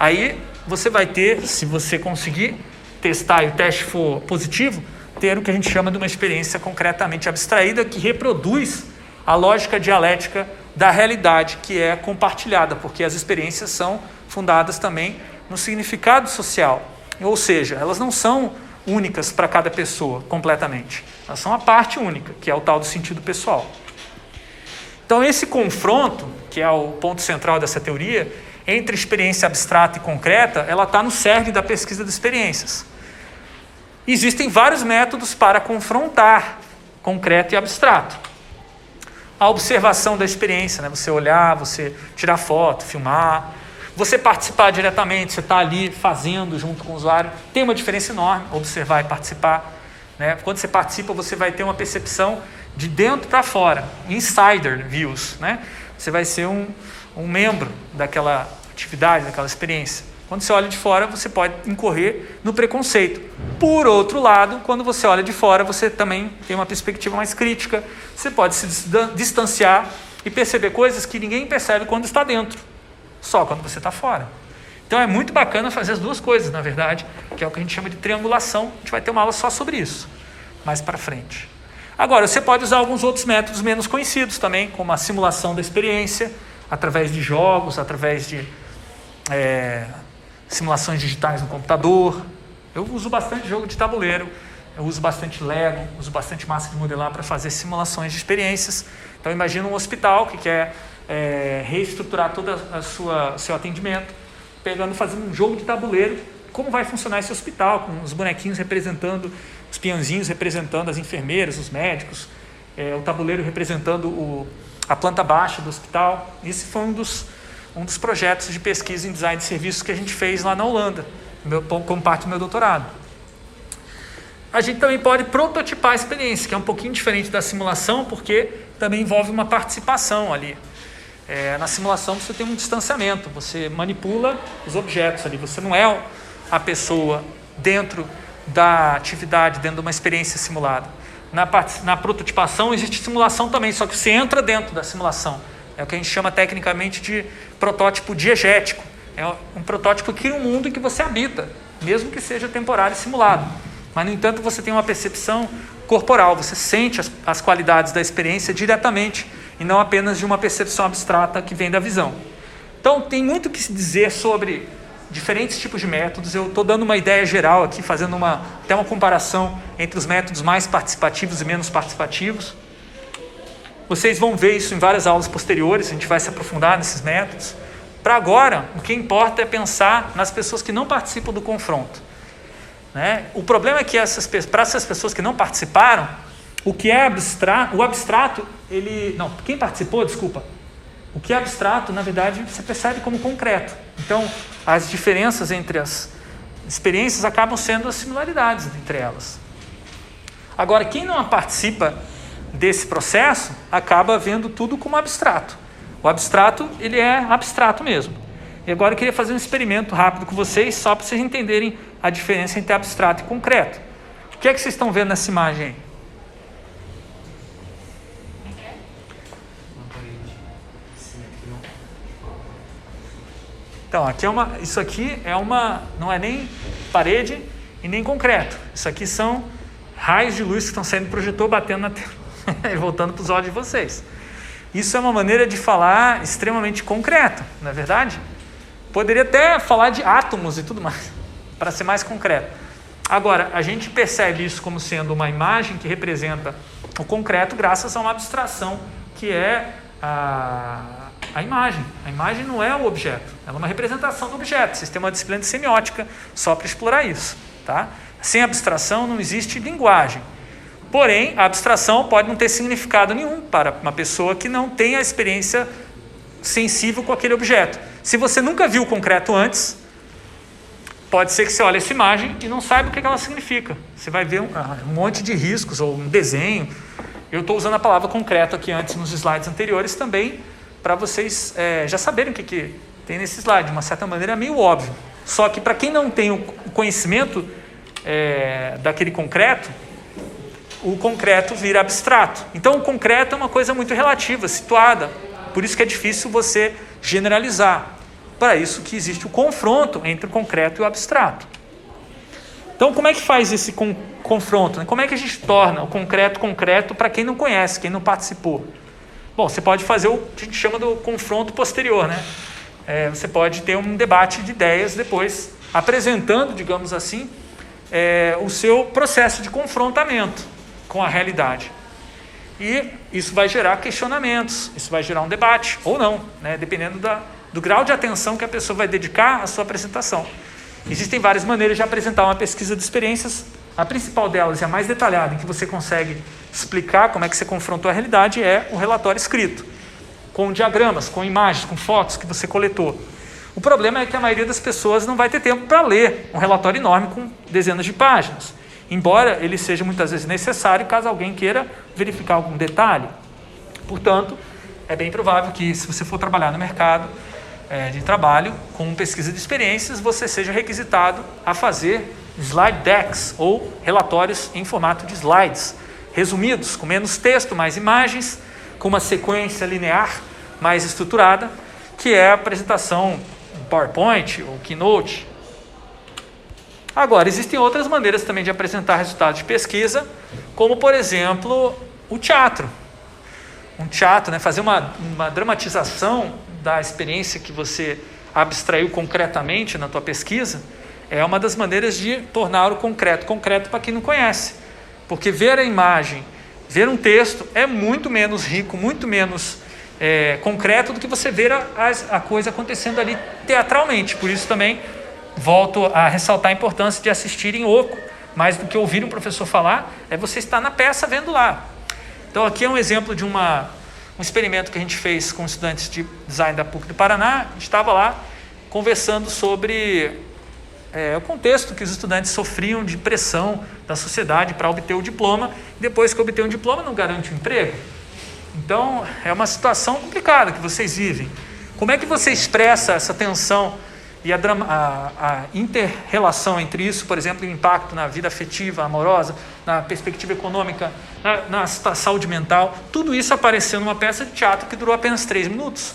Aí você vai ter, se você conseguir testar e o teste for positivo, ter o que a gente chama de uma experiência concretamente abstraída que reproduz a lógica dialética da realidade que é compartilhada, porque as experiências são fundadas também no significado social. Ou seja, elas não são únicas para cada pessoa completamente. Elas são a parte única, que é o tal do sentido pessoal. Então, esse confronto, que é o ponto central dessa teoria, entre experiência abstrata e concreta, ela está no cerne da pesquisa de experiências. Existem vários métodos para confrontar concreto e abstrato. A observação da experiência, né? você olhar, você tirar foto, filmar, você participar diretamente, você está ali fazendo junto com o usuário, tem uma diferença enorme, observar e participar. Né? Quando você participa, você vai ter uma percepção de dentro para fora, insider views. Né? Você vai ser um, um membro daquela atividade, daquela experiência. Quando você olha de fora, você pode incorrer no preconceito. Por outro lado, quando você olha de fora, você também tem uma perspectiva mais crítica. Você pode se distanciar e perceber coisas que ninguém percebe quando está dentro só quando você está fora. Então é muito bacana fazer as duas coisas, na verdade, que é o que a gente chama de triangulação. A gente vai ter uma aula só sobre isso, mais para frente. Agora, você pode usar alguns outros métodos menos conhecidos também, como a simulação da experiência, através de jogos, através de é, simulações digitais no computador. Eu uso bastante jogo de tabuleiro, eu uso bastante Lego, uso bastante massa de modelar para fazer simulações de experiências. Então, imagina um hospital que quer é, reestruturar todo sua seu atendimento, pegando, fazendo um jogo de tabuleiro, como vai funcionar esse hospital, com os bonequinhos representando, os peãozinhos representando as enfermeiras, os médicos, é, o tabuleiro representando o, a planta baixa do hospital. Esse foi um dos, um dos projetos de pesquisa em design de serviços que a gente fez lá na Holanda, meu, como parte do meu doutorado. A gente também pode prototipar a experiência, que é um pouquinho diferente da simulação, porque também envolve uma participação ali. É, na simulação você tem um distanciamento, você manipula os objetos ali, você não é a pessoa dentro da atividade, dentro de uma experiência simulada. Na, na prototipação existe simulação também, só que você entra dentro da simulação. É o que a gente chama tecnicamente de protótipo diegético. É um protótipo que cria um mundo em que você habita, mesmo que seja temporário e simulado. Mas, no entanto, você tem uma percepção corporal, você sente as, as qualidades da experiência diretamente e não apenas de uma percepção abstrata que vem da visão. Então, tem muito que se dizer sobre diferentes tipos de métodos. Eu estou dando uma ideia geral aqui, fazendo uma, até uma comparação entre os métodos mais participativos e menos participativos. Vocês vão ver isso em várias aulas posteriores, a gente vai se aprofundar nesses métodos. Para agora, o que importa é pensar nas pessoas que não participam do confronto. Né? O problema é que para essas pessoas que não participaram, o que é abstrato, o abstrato, ele. Não, quem participou, desculpa. O que é abstrato, na verdade, você percebe como concreto. Então, as diferenças entre as experiências acabam sendo as similaridades entre elas. Agora, quem não participa desse processo acaba vendo tudo como abstrato. O abstrato, ele é abstrato mesmo. E agora eu queria fazer um experimento rápido com vocês, só para vocês entenderem a diferença entre abstrato e concreto. O que é que vocês estão vendo nessa imagem aí? Então, aqui é uma, isso aqui é uma, não é nem parede e nem concreto. Isso aqui são raios de luz que estão saindo do projetor batendo na tela [laughs] voltando para os olhos de vocês. Isso é uma maneira de falar extremamente concreta, não é verdade? Poderia até falar de átomos e tudo mais, [laughs] para ser mais concreto. Agora, a gente percebe isso como sendo uma imagem que representa o concreto graças a uma abstração que é a a imagem. A imagem não é o objeto, ela é uma representação do objeto. Vocês têm uma disciplina de semiótica só para explorar isso. Tá? Sem abstração não existe linguagem. Porém, a abstração pode não ter significado nenhum para uma pessoa que não tem a experiência sensível com aquele objeto. Se você nunca viu o concreto antes, pode ser que você olhe essa imagem e não saiba o que ela significa. Você vai ver um, ah, um monte de riscos ou um desenho. Eu estou usando a palavra concreto aqui antes nos slides anteriores também para vocês é, já saberem o que, que tem nesse slide. De uma certa maneira é meio óbvio. Só que para quem não tem o conhecimento é, daquele concreto, o concreto vira abstrato. Então, o concreto é uma coisa muito relativa, situada. Por isso que é difícil você generalizar. Para isso que existe o confronto entre o concreto e o abstrato. Então, como é que faz esse confronto? Como é que a gente torna o concreto concreto para quem não conhece, quem não participou? Bom, você pode fazer o que a gente chama do confronto posterior, né? É, você pode ter um debate de ideias depois, apresentando, digamos assim, é, o seu processo de confrontamento com a realidade. E isso vai gerar questionamentos, isso vai gerar um debate, ou não, né? dependendo da, do grau de atenção que a pessoa vai dedicar à sua apresentação. Existem várias maneiras de apresentar uma pesquisa de experiências. A principal delas e a mais detalhada, em que você consegue explicar como é que você confrontou a realidade é o relatório escrito, com diagramas, com imagens, com fotos que você coletou. O problema é que a maioria das pessoas não vai ter tempo para ler um relatório enorme com dezenas de páginas, embora ele seja muitas vezes necessário caso alguém queira verificar algum detalhe. Portanto, é bem provável que se você for trabalhar no mercado é, de trabalho com pesquisa de experiências, você seja requisitado a fazer slide decks ou relatórios em formato de slides resumidos, com menos texto, mais imagens, com uma sequência linear mais estruturada, que é a apresentação PowerPoint ou Keynote. Agora, existem outras maneiras também de apresentar resultados de pesquisa, como, por exemplo, o teatro. Um teatro, né, fazer uma, uma dramatização da experiência que você abstraiu concretamente na tua pesquisa, é uma das maneiras de tornar o concreto concreto para quem não conhece. Porque ver a imagem, ver um texto é muito menos rico, muito menos é, concreto do que você ver a, a, coisa acontecendo ali teatralmente. Por isso também volto a ressaltar a importância de assistir em oco, mais do que ouvir um professor falar, é você estar na peça vendo lá. Então aqui é um exemplo de uma, um experimento que a gente fez com estudantes de design da PUC do Paraná. A gente estava lá conversando sobre é, o contexto que os estudantes sofriam de pressão da sociedade para obter o diploma, depois que obter um diploma não garante um emprego. Então, é uma situação complicada que vocês vivem. Como é que você expressa essa tensão e a, a, a inter-relação entre isso, por exemplo, o impacto na vida afetiva, amorosa, na perspectiva econômica, na, na saúde mental, tudo isso apareceu numa peça de teatro que durou apenas três minutos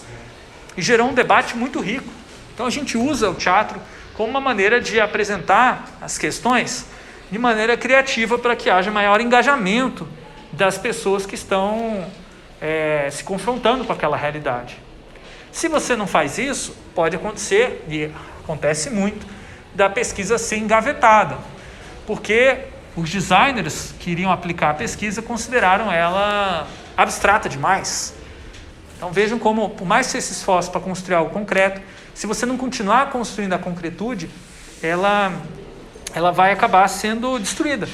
e gerou um debate muito rico. Então, a gente usa o teatro como uma maneira de apresentar as questões de maneira criativa para que haja maior engajamento das pessoas que estão é, se confrontando com aquela realidade. Se você não faz isso, pode acontecer, e acontece muito, da pesquisa ser engavetada, porque os designers que iriam aplicar a pesquisa consideraram ela abstrata demais. Então vejam como, por mais que você se esforce para construir algo concreto, se você não continuar construindo a concretude, ela, ela vai acabar sendo destruída.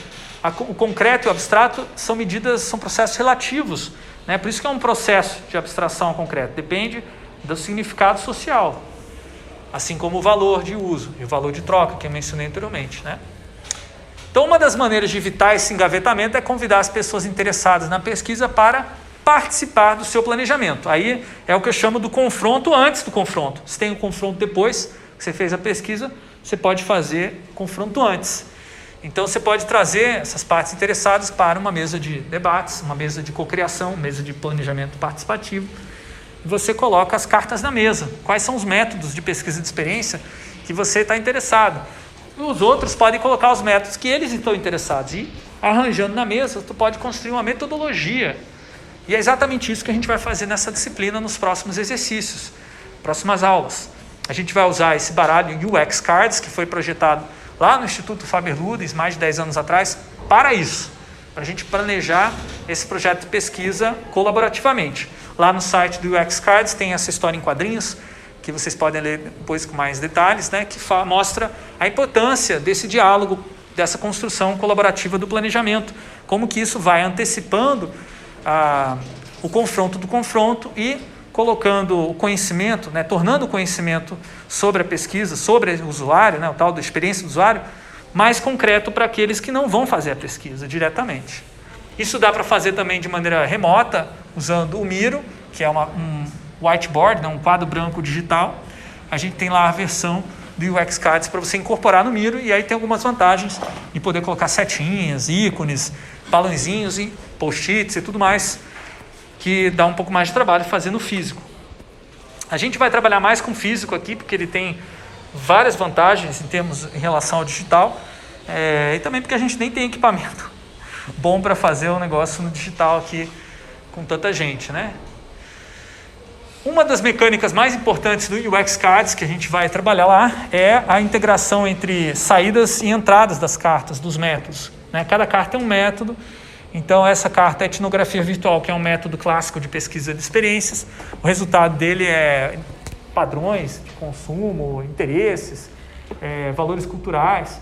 o concreto e o abstrato são medidas, são processos relativos. Né? Por isso que é um processo de abstração concreto. Depende do significado social. Assim como o valor de uso e o valor de troca, que eu mencionei anteriormente. Né? Então, uma das maneiras de evitar esse engavetamento é convidar as pessoas interessadas na pesquisa para participar do seu planejamento. Aí é o que eu chamo do confronto antes do confronto. Se tem o um confronto depois que você fez a pesquisa, você pode fazer confronto antes. Então você pode trazer essas partes interessadas para uma mesa de debates, uma mesa de cocriação, mesa de planejamento participativo. Você coloca as cartas na mesa. Quais são os métodos de pesquisa de experiência que você está interessado? os outros podem colocar os métodos que eles estão interessados. E arranjando na mesa, tu pode construir uma metodologia. E é exatamente isso que a gente vai fazer nessa disciplina nos próximos exercícios, próximas aulas. A gente vai usar esse baralho UX Cards, que foi projetado lá no Instituto Faber Ludens, mais de 10 anos atrás, para isso, para a gente planejar esse projeto de pesquisa colaborativamente. Lá no site do UX Cards tem essa história em quadrinhos, que vocês podem ler depois com mais detalhes, né, que mostra a importância desse diálogo, dessa construção colaborativa do planejamento, como que isso vai antecipando a, o confronto do confronto e colocando o conhecimento, né, tornando o conhecimento sobre a pesquisa, sobre o usuário, né, o tal da experiência do usuário, mais concreto para aqueles que não vão fazer a pesquisa diretamente. Isso dá para fazer também de maneira remota, usando o Miro, que é uma, um, whiteboard, né, um quadro branco digital. A gente tem lá a versão do UX Cards para você incorporar no Miro e aí tem algumas vantagens de poder colocar setinhas, ícones, balãozinhos e post-its e tudo mais que dá um pouco mais de trabalho fazer no físico. A gente vai trabalhar mais com físico aqui porque ele tem várias vantagens em termos em relação ao digital é, e também porque a gente nem tem equipamento bom para fazer um negócio no digital aqui com tanta gente, né? Uma das mecânicas mais importantes do UX Cards que a gente vai trabalhar lá é a integração entre saídas e entradas das cartas, dos métodos. Né? Cada carta é um método, então essa carta é etnografia virtual, que é um método clássico de pesquisa de experiências. O resultado dele é padrões de consumo, interesses, é, valores culturais.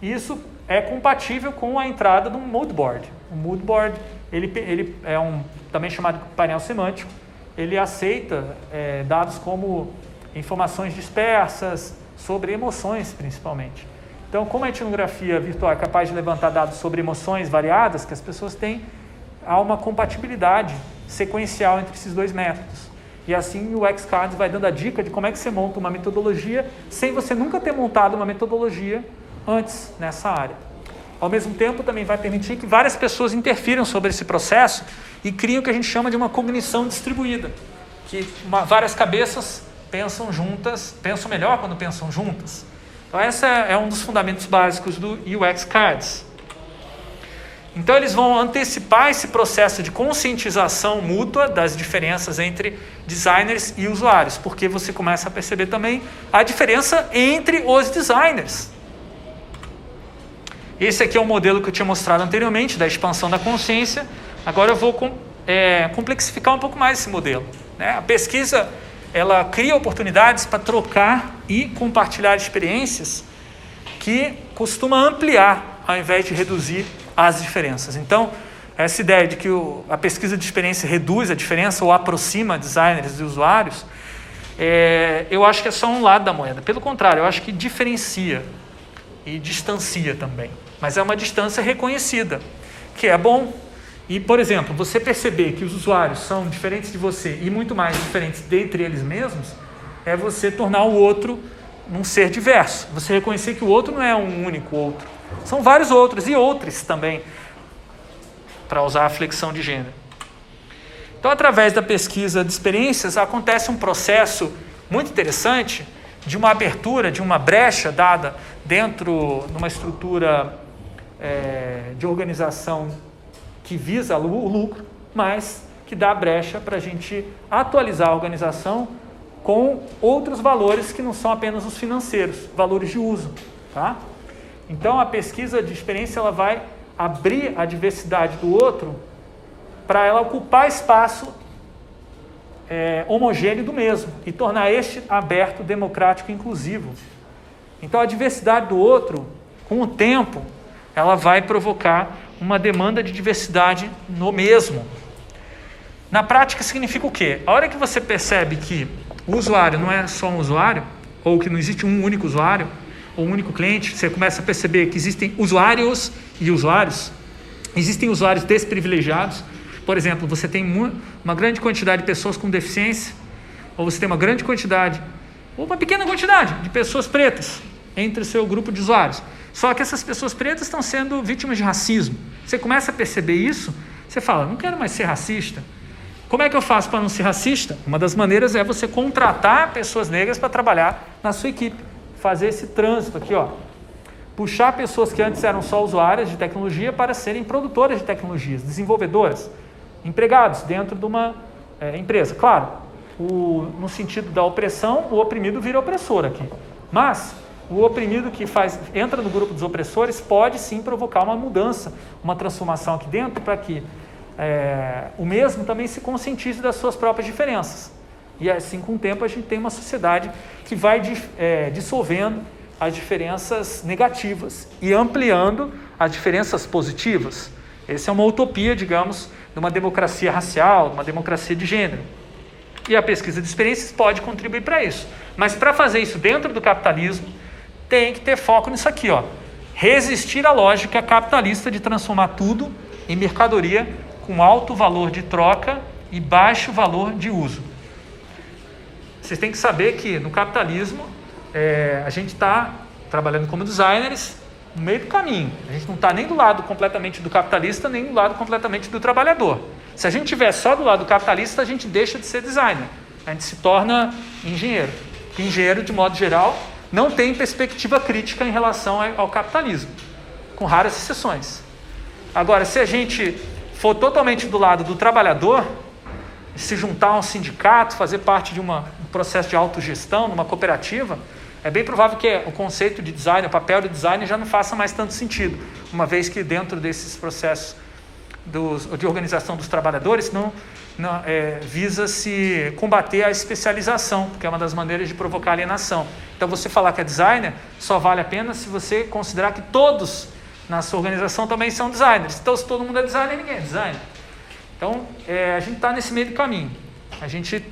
Isso é compatível com a entrada do moodboard. O moodboard ele, ele é um também chamado de painel semântico ele aceita é, dados como informações dispersas sobre emoções, principalmente. Então, como a etnografia virtual é capaz de levantar dados sobre emoções variadas que as pessoas têm, há uma compatibilidade sequencial entre esses dois métodos. E assim o XCards vai dando a dica de como é que você monta uma metodologia sem você nunca ter montado uma metodologia antes nessa área. Ao mesmo tempo, também vai permitir que várias pessoas interfiram sobre esse processo e criem o que a gente chama de uma cognição distribuída, que uma, várias cabeças pensam juntas, pensam melhor quando pensam juntas. Então, esse é, é um dos fundamentos básicos do UX Cards. Então, eles vão antecipar esse processo de conscientização mútua das diferenças entre designers e usuários, porque você começa a perceber também a diferença entre os designers. Esse aqui é o modelo que eu tinha mostrado anteriormente, da expansão da consciência. Agora eu vou é, complexificar um pouco mais esse modelo. Né? A pesquisa ela cria oportunidades para trocar e compartilhar experiências que costuma ampliar ao invés de reduzir as diferenças. Então, essa ideia de que o, a pesquisa de experiência reduz a diferença ou aproxima designers e usuários, é, eu acho que é só um lado da moeda. Pelo contrário, eu acho que diferencia e distancia também. Mas é uma distância reconhecida, que é bom. E, por exemplo, você perceber que os usuários são diferentes de você e muito mais diferentes dentre eles mesmos, é você tornar o outro um ser diverso. Você reconhecer que o outro não é um único outro. São vários outros e outros também, para usar a flexão de gênero. Então, através da pesquisa de experiências, acontece um processo muito interessante de uma abertura, de uma brecha dada dentro de uma estrutura é, de organização que visa o lucro, mas que dá brecha para a gente atualizar a organização com outros valores que não são apenas os financeiros, valores de uso. Tá? Então a pesquisa de experiência ela vai abrir a diversidade do outro para ela ocupar espaço é, homogêneo do mesmo e tornar este aberto, democrático e inclusivo. Então a diversidade do outro, com o tempo, ela vai provocar uma demanda de diversidade no mesmo. Na prática significa o quê? A hora que você percebe que o usuário não é só um usuário, ou que não existe um único usuário, ou um único cliente, você começa a perceber que existem usuários e usuários, existem usuários desprivilegiados. Por exemplo, você tem uma grande quantidade de pessoas com deficiência, ou você tem uma grande quantidade, ou uma pequena quantidade de pessoas pretas entre o seu grupo de usuários. Só que essas pessoas pretas estão sendo vítimas de racismo. Você começa a perceber isso, você fala, não quero mais ser racista. Como é que eu faço para não ser racista? Uma das maneiras é você contratar pessoas negras para trabalhar na sua equipe. Fazer esse trânsito aqui, ó. Puxar pessoas que antes eram só usuárias de tecnologia para serem produtoras de tecnologias, desenvolvedoras, empregados dentro de uma é, empresa. Claro, o, no sentido da opressão, o oprimido vira opressor aqui. Mas o oprimido que faz, entra no grupo dos opressores pode sim provocar uma mudança, uma transformação aqui dentro para que é, o mesmo também se conscientize das suas próprias diferenças. E assim, com o tempo, a gente tem uma sociedade que vai é, dissolvendo as diferenças negativas e ampliando as diferenças positivas. Essa é uma utopia, digamos, de uma democracia racial, de uma democracia de gênero. E a pesquisa de experiências pode contribuir para isso. Mas para fazer isso dentro do capitalismo, tem que ter foco nisso aqui, ó. Resistir à lógica capitalista de transformar tudo em mercadoria com alto valor de troca e baixo valor de uso. Vocês têm que saber que no capitalismo é, a gente está trabalhando como designers no meio do caminho. A gente não está nem do lado completamente do capitalista, nem do lado completamente do trabalhador. Se a gente estiver só do lado do capitalista, a gente deixa de ser designer. A gente se torna engenheiro. Porque engenheiro, de modo geral, não tem perspectiva crítica em relação ao capitalismo, com raras exceções. Agora, se a gente for totalmente do lado do trabalhador, se juntar a um sindicato, fazer parte de uma, um processo de autogestão, numa cooperativa, é bem provável que o conceito de design, o papel do design já não faça mais tanto sentido, uma vez que dentro desses processos dos, de organização dos trabalhadores não, não é, visa se combater a especialização, que é uma das maneiras de provocar alienação. Então, você falar que é designer só vale a pena se você considerar que todos na sua organização também são designers. Então, se todo mundo é designer, ninguém é designer. Então, é, a gente está nesse meio do caminho. A gente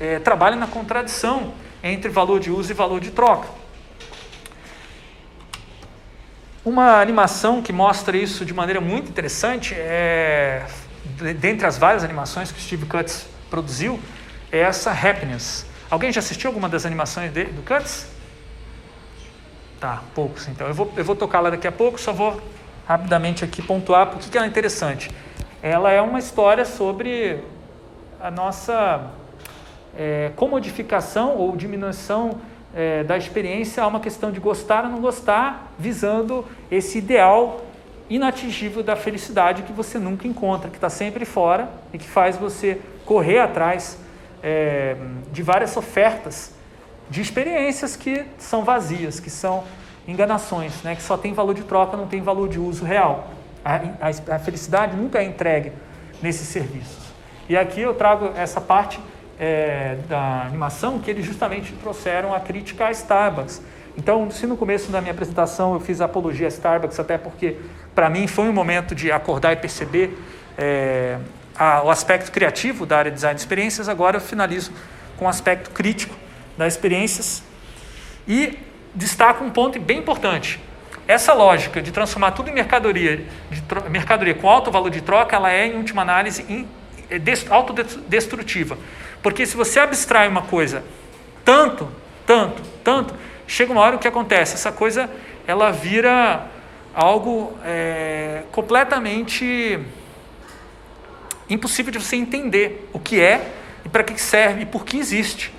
é, trabalha na contradição entre valor de uso e valor de troca. Uma animação que mostra isso de maneira muito interessante é, dentre as várias animações que Steve Cutts produziu, é essa Happiness. Alguém já assistiu alguma das animações de, do Cutts? Tá, poucos então. Eu vou, eu vou tocar lá daqui a pouco, só vou rapidamente aqui pontuar por que ela é interessante. Ela é uma história sobre a nossa é, comodificação ou diminuição é, da experiência a uma questão de gostar ou não gostar, visando esse ideal inatingível da felicidade que você nunca encontra, que está sempre fora e que faz você correr atrás é, de várias ofertas de experiências que são vazias, que são enganações, né? que só tem valor de troca, não tem valor de uso real. A, a, a felicidade nunca é entregue nesses serviços. E aqui eu trago essa parte é, da animação que eles justamente trouxeram a crítica a Starbucks. Então, se no começo da minha apresentação eu fiz apologia a Starbucks, até porque para mim foi um momento de acordar e perceber é, a, o aspecto criativo da área de design de experiências, agora eu finalizo com o aspecto crítico das experiências e destaco um ponto bem importante. Essa lógica de transformar tudo em mercadoria, mercadoria com alto valor de troca, ela é, em última análise, in, é autodestrutiva. Porque se você abstrai uma coisa tanto, tanto, tanto, chega uma hora o que acontece? Essa coisa ela vira algo é, completamente impossível de você entender o que é e para que serve e por que existe.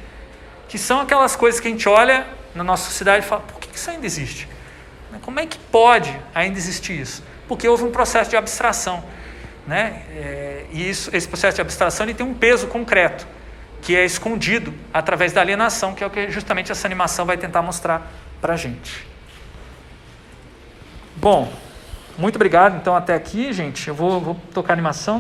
Que são aquelas coisas que a gente olha na nossa sociedade e fala: por que isso ainda existe? Como é que pode ainda existir isso? Porque houve um processo de abstração. Né? É, e isso, esse processo de abstração ele tem um peso concreto que é escondido através da alienação, que é o que justamente essa animação vai tentar mostrar para a gente. Bom, muito obrigado então até aqui, gente. Eu vou, vou tocar a animação.